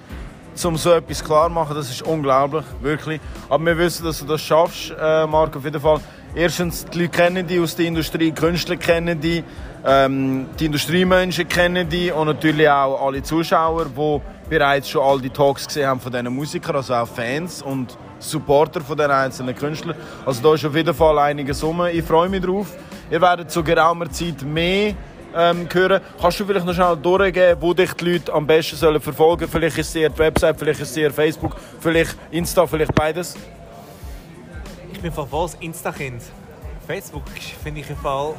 um so etwas klar zu machen. Das ist unglaublich, wirklich. Aber wir wissen, dass du das schaffst, äh, Marc, auf jeden Fall. Erstens, die Leute kennen dich aus der Industrie, die Künstler kennen dich, ähm, die Industriemenschen kennen dich und natürlich auch alle Zuschauer, die bereits schon all die Talks gesehen haben von diesen Musikern, also auch Fans und Supporter von den einzelnen Künstlern. Also da ist auf jeden Fall einiges rum. Ich freue mich drauf. Ihr werdet zu geraumer Zeit mehr ähm, hören. Kannst du vielleicht noch schnell durchgeben, wo dich die Leute am besten sollen verfolgen sollen? Vielleicht ist es eher die Website, vielleicht ist es eher Facebook, vielleicht Insta, vielleicht beides. Ich bin von volles Insta-Kind. Facebook finde ich im Fall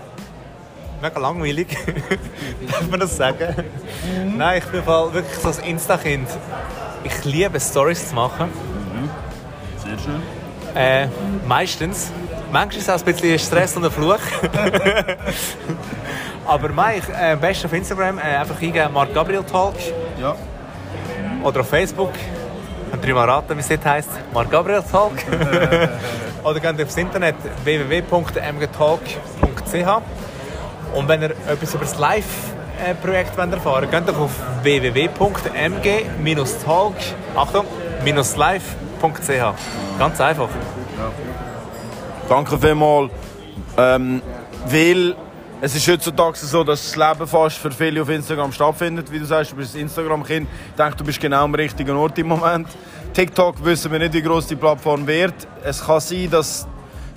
mega langweilig. Darf man das sagen? Mhm. Nein, ich bin Fall wirklich so ein Insta-Kind. Ich liebe Stories zu machen. Mhm. Sehr schön. Äh, meistens. Manchmal ist es auch ein bisschen Stress und ein Fluch. Aber mein, äh, am besten auf Instagram äh, einfach eingeben Mark Gabriel Talk. Ja. Oder auf Facebook. Könnt ihr mal raten, wie es dort heisst? Mark Gabriel Talk. Oder geht aufs Internet www.mgtalk.ch und wenn ihr etwas über das Live-Projekt erfahren wollt, geht doch auf www.mg-talk live.ch. Ganz einfach. Ja. Danke vielmals. Ähm, weil es ist heutzutage so, dass das Leben fast für viele auf Instagram stattfindet. Wie du sagst, du bist Instagram-Kind. Ich denke, du bist genau am richtigen Ort im Moment. TikTok wissen wir nicht, wie groß die Plattform wird. Es kann sein, dass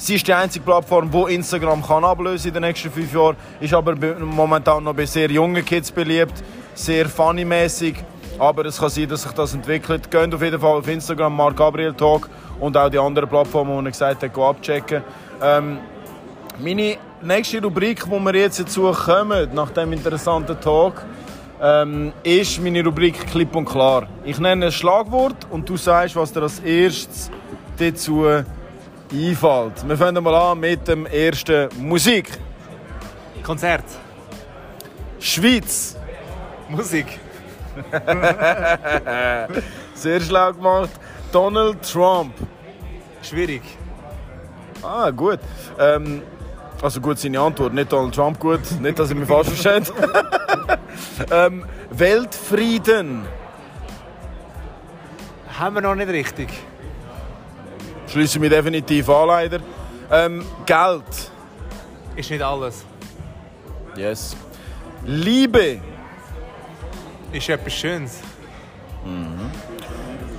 Sie ist die einzige Plattform, die Instagram kann ablösen in den nächsten fünf Jahren. Ist aber momentan noch bei sehr jungen Kids beliebt, sehr funny-mäßig. Aber es kann sein, dass sich das entwickelt. Geht auf jeden Fall auf Instagram, Mark Gabriel Talk und auch die anderen Plattformen, die ich gesagt habe, abchecken. Ähm, meine nächste Rubrik, wo wir jetzt dazu kommen, nach dem interessanten Talk, ähm, ist meine Rubrik Klipp und Klar. Ich nenne ein Schlagwort und du sagst, was dir als erstes dazu einfällt. Wir fangen mal an mit dem ersten Musik. Konzert. Schweiz. Musik. Sehr schlau gemacht. Donald Trump. Schwierig. Ah, gut. Ähm, also gut seine Antwort, nicht Donald Trump gut, nicht, dass ihr mich falsch versteht. ähm, Weltfrieden. Haben wir noch nicht richtig schließe mich definitiv an, leider. Ähm, Geld. Ist nicht alles. Yes. Liebe. Ist etwas Schönes. Mhm.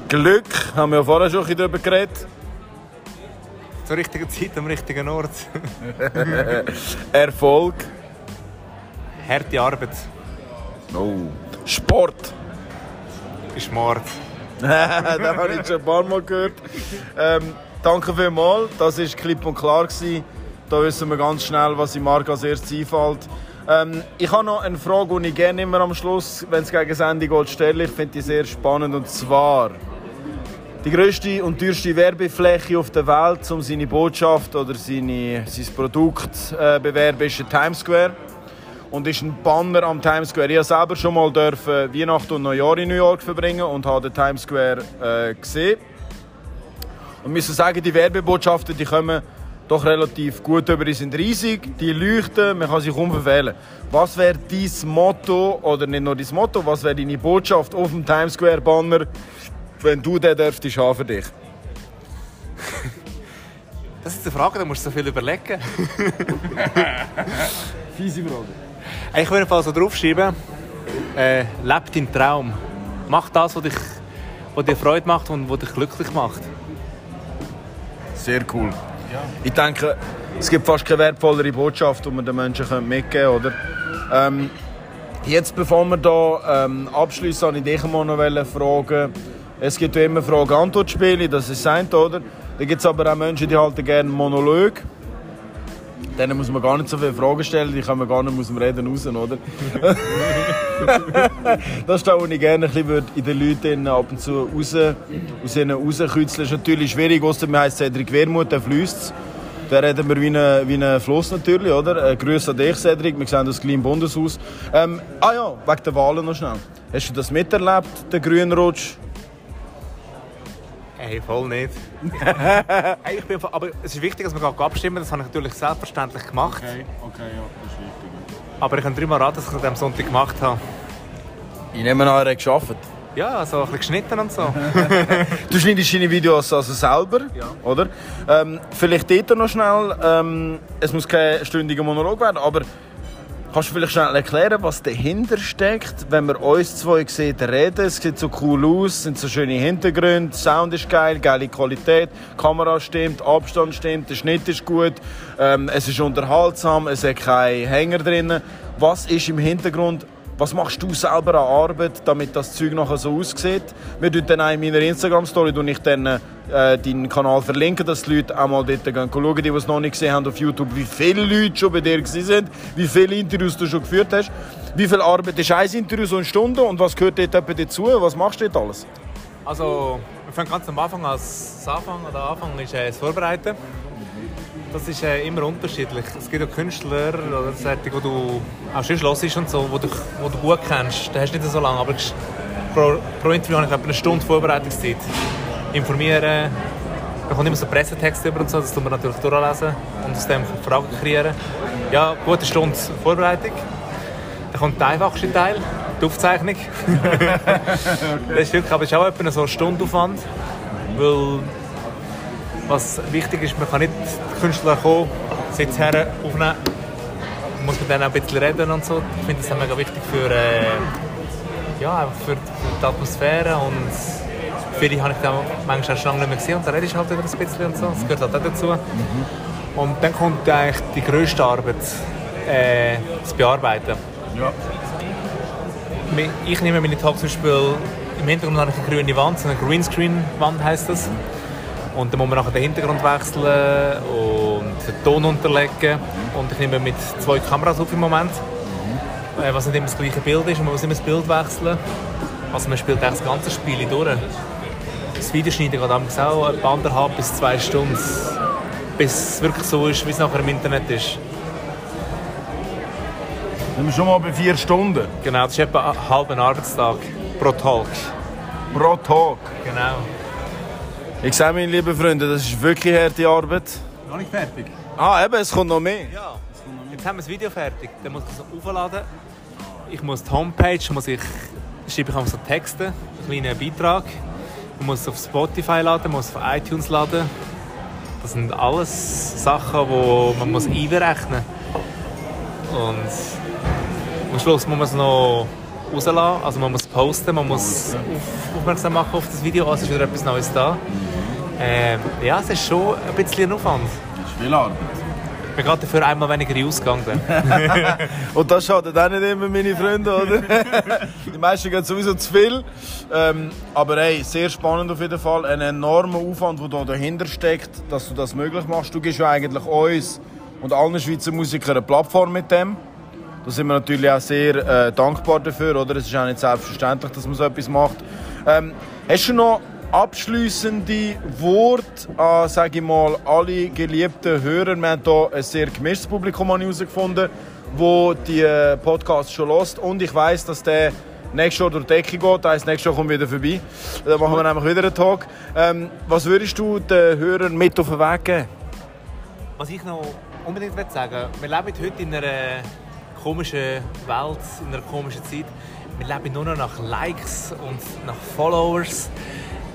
Glück, haben wir ja vorher schon darüber geredet. Zur richtigen Zeit am richtigen Ort. Erfolg. Harte Arbeit. Oh. Sport. Ist Mord. das habe ich schon ein paar Mal gehört. Ähm, danke vielmals, das war klipp und klar. Gewesen. Da wissen wir ganz schnell, was im Marc als erstes einfällt. Ähm, ich habe noch eine Frage, die ich gerne immer am Schluss, wenn es gegen das geht, stelle. Ich finde die sehr spannend. Und zwar, die grösste und teuerste Werbefläche auf der Welt, um seine Botschaft oder seine, sein Produkt zu äh, bewerben, ist Times Square und ist ein Banner am Times Square. Ich durfte selber schon mal dürfen Weihnachten und Neujahr in New York verbringen und habe den Times Square äh, gesehen. Und müssen sagen, die Werbebotschaften die kommen doch relativ gut über. Die sind riesig, die leuchten, man kann sich kaum verfehlen. Was wäre dein Motto, oder nicht nur dein Motto, was wäre deine Botschaft auf dem Times Square Banner, wenn du den dürftest haben für dich? Das ist eine Frage, da musst du so viel überlegen. Fiese Frage. Ich würde einfach so draufschreiben, äh, leb deinen Traum. Mach das, was, dich, was dir Freude macht und was dich glücklich macht. Sehr cool. Ich denke, es gibt fast keine wertvollere Botschaft, die wir den Menschen mitgeben können. Oder? Ähm, jetzt, bevor wir hier ähm, abschließen, wollte ich dich mal noch fragen. Es gibt ja immer Frage-Antwort-Spiele, das ist sein, oder? Da gibt es aber auch Menschen, die halten gerne Monolog. Denen muss man gar nicht so viele Fragen stellen, die kann man gar nicht aus dem Reden raus, oder? das ist das, was ich gerne ein bisschen in den Leuten ab und zu raus, aus ihnen rauskützeln. ist natürlich schwierig, außer mir heisst Cedric Wermuth, der fließt Da reden wir wie ein, wie ein Fluss natürlich, oder? Ein Grüße an dich, Cedric. Wir sehen das kleine Bundeshaus. Ähm, ah ja, wegen der Wahlen noch schnell. Hast du das miterlebt, den Grünrutsch? Hey, voll nicht. hey, ich bin, aber es ist wichtig, dass wir abstimmen. Das habe ich natürlich selbstverständlich gemacht. Okay, okay, ja, das ist wichtig. Aber ich kann dreimal raten, dass ich das am Sonntag gemacht habe. Ich nehme an, er hat gearbeitet. Ja, so ein bisschen geschnitten und so. du schneidest deine Videos also selber, ja. oder? Ähm, vielleicht dort noch schnell, ähm, es muss kein stündiger Monolog werden, aber Kannst du vielleicht schnell erklären, was dahinter steckt, wenn man uns zwei sieht reden? Es sieht so cool aus, es sind so schöne Hintergründe, Sound ist geil, geile Qualität, Kamera stimmt, Abstand stimmt, der Schnitt ist gut, ähm, es ist unterhaltsam, es hat keine Hänger drin. Was ist im Hintergrund was machst du selber an Arbeit, damit das Zeug nachher so aussieht? Wir tun dann auch in meiner Instagram-Story äh, deinen Kanal verlinken, dass die Leute auch mal dort gehen schauen, die, die es noch nicht gesehen haben auf YouTube, wie viele Leute schon bei dir sind, wie viele Interviews du schon geführt hast. Wie viel Arbeit ist ein Interview so eine Stunde und was gehört dort dazu? Was machst du dort alles? Also, wir fangen ganz am Anfang als Anfang, oder Anfang ist äh, das Vorbereiten. Das ist äh, immer unterschiedlich. Es gibt auch Künstler oder solche, die du auch schon hörst und so, wo du, wo du gut kennst. Da hast du nicht so lange, aber pro, pro Interview habe ich etwa eine Stunde Vorbereitungszeit. Informieren, da kommt immer so Pressetext über und so, das tun wir natürlich durchlesen und aus dem Fragen kreieren. Ja, gute Stunde Vorbereitung. Dann kommt der einfachste Teil, die Aufzeichnung. okay. Das ist wirklich, aber ist auch etwa so ein Stundenaufwand, weil was wichtig ist, man kann nicht die Künstler kommen, Sitz her, aufnehmen. Man muss mit denen auch ein bisschen reden und so. Ich finde das mega wichtig für, äh, ja, für die Atmosphäre und viele habe ich dann manchmal schon lange nicht mehr gesehen und dann rede ich halt wieder ein bisschen und so. Das gehört halt auch dazu. Mhm. Und dann kommt eigentlich die grösste Arbeit, äh, das Bearbeiten. Ja. Ich nehme meine Tag zum Beispiel, im Hintergrund habe ich eine grüne Wand, so eine Greenscreen-Wand heisst das. Und dann muss man nachher den Hintergrund wechseln und den Ton unterlegen. Und ich nehme mit zwei Kameras auf im Moment. Mhm. Was nicht immer das gleiche Bild ist, man muss immer das Bild wechseln. Also man spielt das ganze Spiel durch. Das Videoschneiden geht auch etwa anderthalb bis zwei Stunden, bis es wirklich so ist, wie es nachher im Internet ist. Sind wir schon mal bei vier Stunden? Genau, das ist etwa ein halber Arbeitstag pro Tag. Pro Tag? Genau. Ich sehe, meine lieben Freunde, das ist wirklich harte Arbeit. Noch nicht fertig. Ah, eben, es kommt noch mehr. Ja, jetzt haben wir das Video fertig. Dann muss ich es aufladen. Ich muss die Homepage, muss ich, schreibe ich auch so Texte, einen kleinen Beitrag. Man muss es auf Spotify laden, muss es auf iTunes laden. Das sind alles Sachen, die man muss einberechnen muss. Und am Schluss muss man es noch rauslassen, also man muss posten, man muss aufmerksam machen auf das Video, also ist wieder etwas Neues da. Ähm, ja, es ist schon ein bisschen ein Aufwand. Das ist viel Arbeit. Wir gehen dafür einmal weniger in Ausgang. Und das schadet auch nicht immer, meine Freunde, oder? Die meisten gehen sowieso zu viel. Ähm, aber hey, sehr spannend auf jeden Fall. Ein enormer Aufwand, der da dahinter steckt, dass du das möglich machst. Du gibst ja eigentlich uns und allen Schweizer Musikern eine Plattform mit dem. Da sind wir natürlich auch sehr äh, dankbar dafür. Oder? Es ist auch nicht selbstverständlich, dass man so etwas macht. Ähm, hast du noch abschließende Worte an, sage ich mal, alle geliebten Hörer. Wir haben hier ein sehr gemischtes Publikum herausgefunden, wo die äh, Podcasts schon lost und ich weiß, dass der nächstes Jahr durch die Decke geht. Das heisst, nächstes Jahr kommt wieder vorbei. Dann machen wir nämlich wieder einen Talk. Ähm, was würdest du den Hörern mit auf den Weg geben? Was ich noch unbedingt sagen will, wir leben heute in einer komischen Welt, in einer komischen Zeit. Wir leben nur noch nach Likes und nach Followers.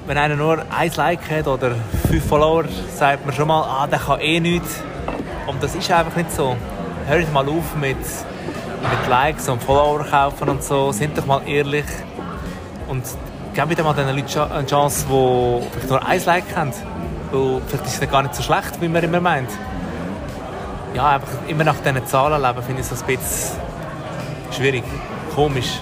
Wenn einer nur ein Like hat oder fünf Follower, sagt man schon mal, ah, der kann eh nichts. Und das ist einfach nicht so. Hört mal auf mit, mit Likes und Follower kaufen und so. Sind doch mal ehrlich. Und gebt wieder mal den Leuten eine Chance, die vielleicht nur ein Like haben. Weil vielleicht ist es gar nicht so schlecht, wie man immer meint ja, einfach immer nach diesen Zahlen leben, finde ich so ein bisschen schwierig, komisch.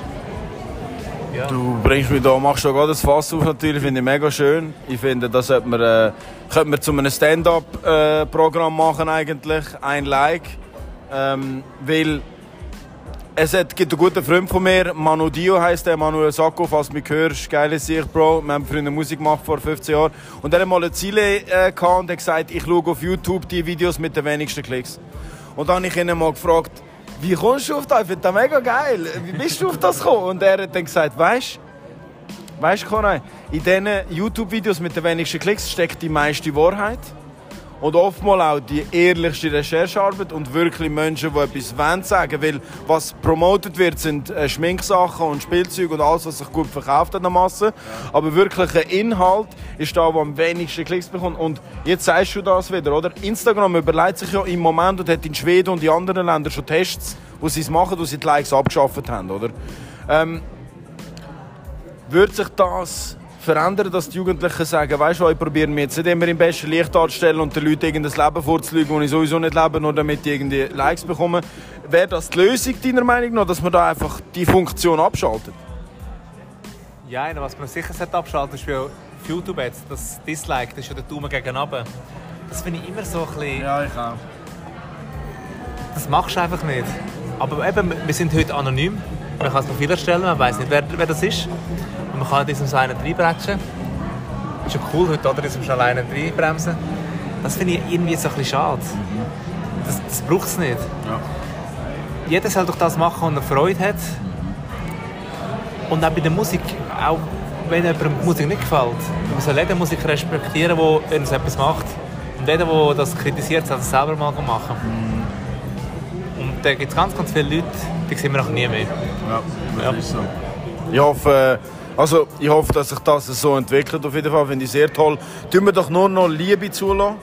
Du bringst mich da, machst da gerade das Fass auf natürlich, finde ich mega schön. Ich finde, das sollte man, äh, könnte man zu einem Stand-up-Programm äh, machen eigentlich, ein Like. Ähm, weil es hat, gibt einen guten Freund von mir, Manu Dio heisst der, Manuel Sacco, falls du mich hörst, geile Sicht, Bro. Wir haben früher Musik gemacht vor 15 Jahren. Und er hat mal ein Ziel äh, und hat gesagt, ich schaue auf YouTube die Videos mit den wenigsten Klicks. Und dann habe ich ihn mal gefragt, wie kommst du auf das? Ich finde das mega geil. Wie bist du auf das gekommen? Und er hat dann gesagt, weißt du, weißt du, in diesen YouTube-Videos mit den wenigsten Klicks steckt die meiste Wahrheit und oftmals auch die ehrlichste Recherchearbeit und wirklich Menschen, die etwas wollen sagen Weil was promotet wird, sind äh, Schminksachen und Spielzeuge und alles, was sich gut verkauft an der Masse. Aber wirklich ein Inhalt ist da, wo am wenigsten Klicks bekommt. Und jetzt sagst du das wieder, oder? Instagram überlegt sich ja im Moment und hat in Schweden und in anderen Ländern schon Tests, wo sie es machen, wo sie die Likes abgeschafft haben, oder? Ähm, wird sich das verändern, dass die Jugendlichen sagen, weißt du, ich probiere mich jetzt nicht immer im besten Licht darzustellen und den Leuten irgendein Leben vorzulügen, das ich sowieso nicht lebe, nur damit die irgendwie Likes bekommen. Wäre das die Lösung deiner Meinung nach, dass man da einfach die Funktion abschaltet? Ja, was man sicher abschalten ist für YouTube jetzt, das Dislike, das ist ja der Daumen gegen oben. Das finde ich immer so ein bisschen... Ja, ich auch. Das machst du einfach nicht. Aber eben, wir sind heute anonym. Man kann es Profil erstellen, man weiß nicht, wer, wer das ist. Und man kann in diesem so einen reinbretschen. Ist ja cool heute, oder? Diesem schon alleine reinbremsen. Das finde ich irgendwie so ein bisschen schade. Das, das braucht es nicht. Ja. Jeder soll doch das machen, was er Freude hat. Und auch bei der Musik, auch wenn jemandem die Musik nicht gefällt, man soll jede Musik respektieren, die uns etwas macht. Und jeder, der das kritisiert, soll es selber mal machen. Und da gibt es ganz, ganz viele Leute, die sehen wir noch nie mehr. Ja, das ja. ist so. Ich hoffe, also ich hoffe, dass sich das so entwickelt. Auf jeden Fall finde ich sehr toll. Tun wir doch nur noch Liebe zulassen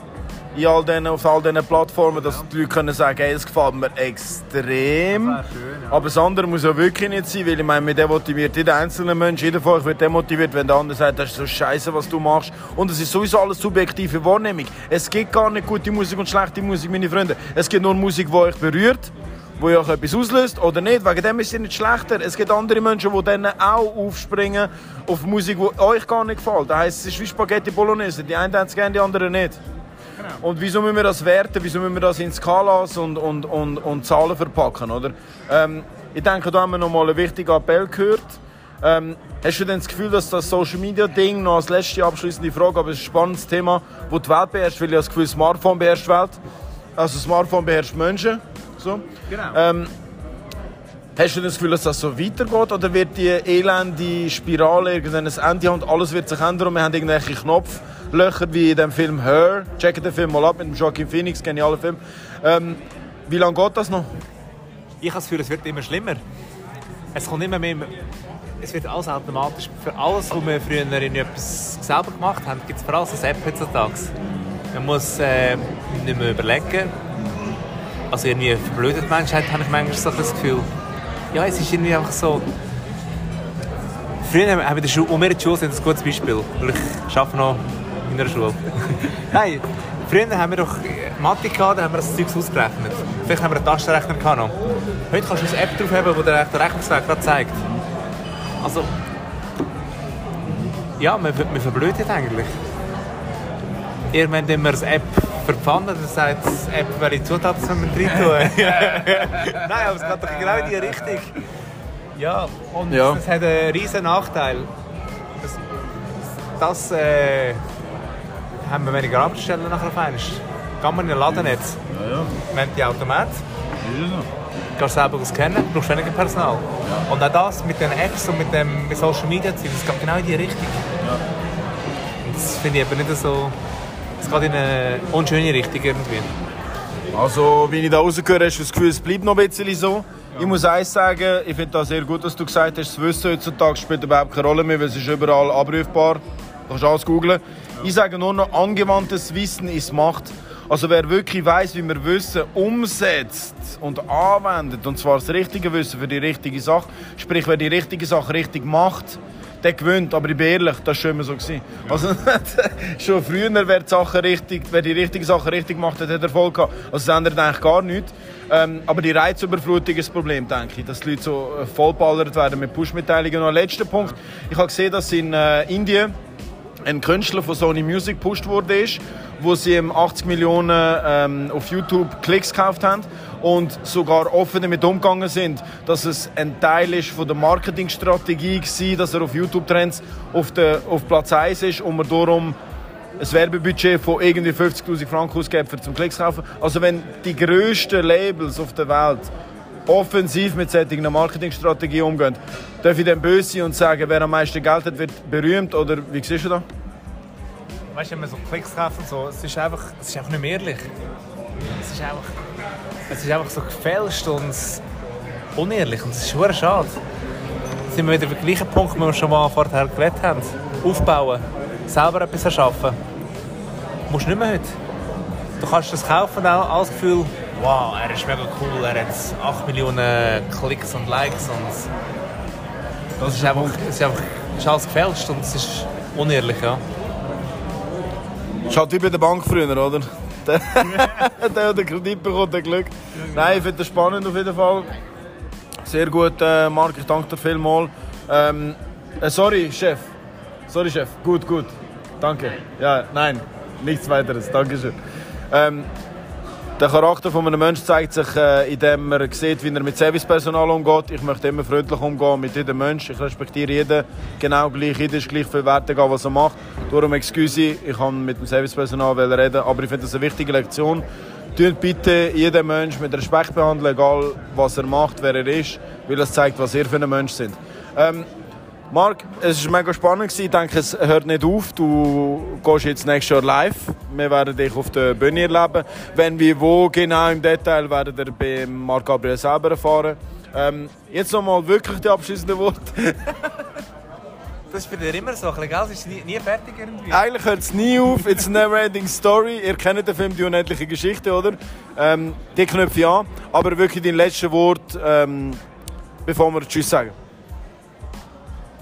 in all den, auf all diesen Plattformen, dass ja. die Leute können sagen, hey, es gefällt mir extrem. Das schön, ja. Aber das andere muss ja wirklich nicht sein, weil ich meine, mit dem motiviert jeder einzelne Mensch, jeder von euch wird demotiviert, wenn der andere sagt, das ist so scheiße, was du machst. Und es ist sowieso alles subjektive Wahrnehmung. Es gibt gar nicht gute Musik und schlechte Musik, meine Freunde. Es gibt nur Musik, die euch berührt wo euch etwas auslöst oder nicht. Wegen dem ist es nicht schlechter. Es gibt andere Menschen, die dann auch aufspringen auf Musik, die euch gar nicht gefällt. Das heisst, es ist wie Spaghetti Bolognese. Die einen haben es gerne, die anderen nicht. Genau. Und wieso müssen wir das werten? Wieso müssen wir das in Skalas und, und, und, und Zahlen verpacken? Oder? Ähm, ich denke, da haben wir noch mal einen wichtigen Appell gehört. Ähm, hast du denn das Gefühl, dass das Social Media Ding noch als letzte abschließende Frage, aber es ist ein spannendes Thema, wo die Welt beherrscht, weil ich das Gefühl, Smartphone beherrscht die Welt. Also Smartphone beherrscht Menschen. So. Genau. Ähm, hast du das Gefühl, dass das so weitergeht oder wird die elende Spirale irgendwann ein Ende haben und alles wird sich ändern und wir haben irgendwelche Knopflöcher wie in dem Film Her. Check den Film mal ab mit dem Joaquin Phoenix, genialer Film. Ähm, wie lange geht das noch? Ich habe das Gefühl, es wird immer schlimmer. Es kommt immer mehr... Es wird alles automatisch. Für alles, was wir früher in etwas selber gemacht haben, gibt es vor allem eine App heutzutage. Man muss äh, nicht mehr überlegen, also irgendwie verblödet Menschheit, habe ich manchmal so das Gefühl. Ja, es ist irgendwie einfach so... Früher haben wir in der Schule, und wir in der Schule sind ein gutes Beispiel, weil ich arbeite noch in der Schule. Nein, früher haben wir doch Mathe gehabt, da haben wir das Zeug ausgerechnet. Vielleicht haben wir einen Taschenrechner gehabt noch. Heute kannst du eine App drauf haben, die dir den Rechnungsweg gerade zeigt. Also... Ja, man, man verblödet eigentlich. Irgendwann haben wir eine App verpfannen, das sagt die App, welche Zutaten soll man rein tun. Nein, aber es geht doch genau in die Richtung. Ja, und ja. das hat einen riesen Nachteil. Das, das äh, haben wir weniger Arbeitsstellen nachher auf einmal. Kann man in den Laden nicht. Ja, ja. Wir haben die Automat. Ja. Du kannst selber scannen, brauchst weniger Personal. Ja. Und auch das mit den Apps und mit dem mit Social Media, das geht genau in die Richtung. Ja. Das finde ich aber nicht so es geht in eine unschöne Richtung irgendwie. Also, wie ich da rausgehöre, hast du das Gefühl, es bleibt noch ein bisschen so. Ich muss eins sagen, ich finde das sehr gut, was du gesagt hast. Das Wissen heutzutage spielt überhaupt keine Rolle mehr, weil es ist überall abrufbar. Du kannst alles googeln. Ich sage nur noch, angewandtes Wissen ist Macht. Also wer wirklich weiß, wie man Wissen umsetzt und anwendet, und zwar das richtige Wissen für die richtige Sache, sprich, wer die richtige Sache richtig macht, der gewinnt. Aber ich bin ehrlich, das war schon immer so. Gewesen. Also, schon früher, wer die, Sachen richtig, wer die richtige Sache richtig macht, hat, hat Erfolg gehabt. Also das ändert eigentlich gar nichts. Ähm, aber die Reizüberflutung ist das Problem, denke ich. Dass die Leute so äh, vollballert werden mit Push-Mitteilungen. Und ein letzter Punkt. Ich habe gesehen, dass in äh, Indien ein Künstler von Sony Music gepusht wurde, wo sie 80 Millionen ähm, auf YouTube Klicks gekauft haben und sogar offen damit umgegangen sind, dass es ein Teil ist von der Marketingstrategie war, dass er auf YouTube-Trends auf, auf Platz 1 ist und man darum ein Werbebudget von irgendwie 50'000 Franken ausgeben, um zum Klicks kaufen. Also wenn die grössten Labels auf der Welt offensiv mit solchen Marketingstrategien umgehen, darf ich dann böse sein und sagen, wer am meisten Geld hat, wird berühmt? Oder wie siehst du das? Weißt du, wenn man so Klicks kauft und so, es ist einfach, es ist einfach nicht mehr ehrlich. Es ist einfach, es ist einfach so gefälscht und unehrlich und es ist schwer schade. Sind wir wieder beim gleichen Punkt, den wir schon mal vorher geredet haben. Aufbauen, selber etwas erschaffen. Du musst nicht mehr heute. Du kannst das kaufen auch alles Gefühl, wow, er ist mega cool, er hat 8 Millionen Klicks und Likes und das ist einfach, es ist einfach ist alles gefälscht und es ist unehrlich, ja. Halt wie bei der Bank früher, oder? der, der den Kredit bekommt, der Glück. Nein, ich finde das spannend auf jeden Fall. Sehr gut, äh, Marc, ich danke dir vielmals. Ähm, äh, sorry, Chef. Sorry, Chef. Gut, gut. Danke. Ja, nein, nichts weiteres. Dankeschön. Ähm, der Charakter von einem Menschen zeigt sich, äh, indem er sieht, wie er mit Servicepersonal umgeht. Ich möchte immer freundlich umgehen mit jedem Menschen. Ich respektiere jeden genau gleich. Jeder ist gleich viel wert, egal was er macht. Darum, excuse, ich kann mit dem Servicepersonal reden, aber ich finde das eine wichtige Lektion. Tut bitte jeden Menschen mit Respekt behandeln, egal was er macht, wer er ist, weil das zeigt, was ihr für ein Mensch sind. Ähm, Marc, es war mega spannend. Ich denke, es hört nicht auf. Du gehst jetzt nächstes Jahr live. Wir werden dich auf der Bühne erleben. Wenn wir wo genau im Detail, werden wir bei Marc Gabriel selber erfahren. Ähm, jetzt nochmal wirklich die abschließenden Worte. Das ist für dich immer so, ein bisschen, es ist nie, nie fertig irgendwie. Eigentlich hört es nie auf, it's a never ending story. Ihr kennt den Film «Die unendliche Geschichte», oder? Ähm, die knöpfe ich an. Aber wirklich dein letztes Wort, ähm, bevor wir Tschüss sagen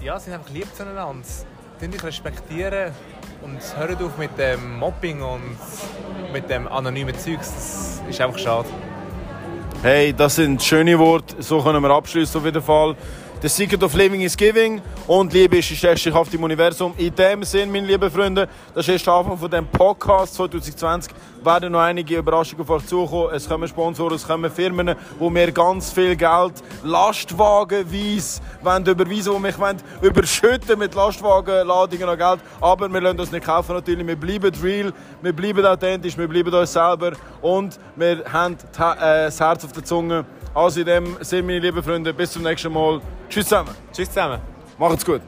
ja, sind einfach lieb zueinander. Die dich respektieren und hört auf mit dem Mobbing und mit dem anonymen Zeugs. Das ist einfach schade. Hey, das sind schöne Worte. So können wir abschließen auf jeden Fall. The Secret of Living is Giving und Liebe ist die stärkste Kraft im Universum. In dem Sinn, meine lieben Freunde, das ist der Anfang von dem Podcast 2020. Werden noch einige Überraschungen auf euch zukommen. Es kommen Sponsoren, es kommen Firmen, wo mir ganz viel Geld lastwagenweise überweisen, die mich überschütten mit Lastwagenladungen an Geld. Aber wir lassen das nicht kaufen natürlich. Wir bleiben real, wir bleiben authentisch, wir bleiben uns selber und wir haben äh, das Herz auf der Zunge. Also in dem Sinne, meine lieben Freunde, bis zum nächsten Mal. Tschüss zusammen. Tschüss zusammen. Macht's gut.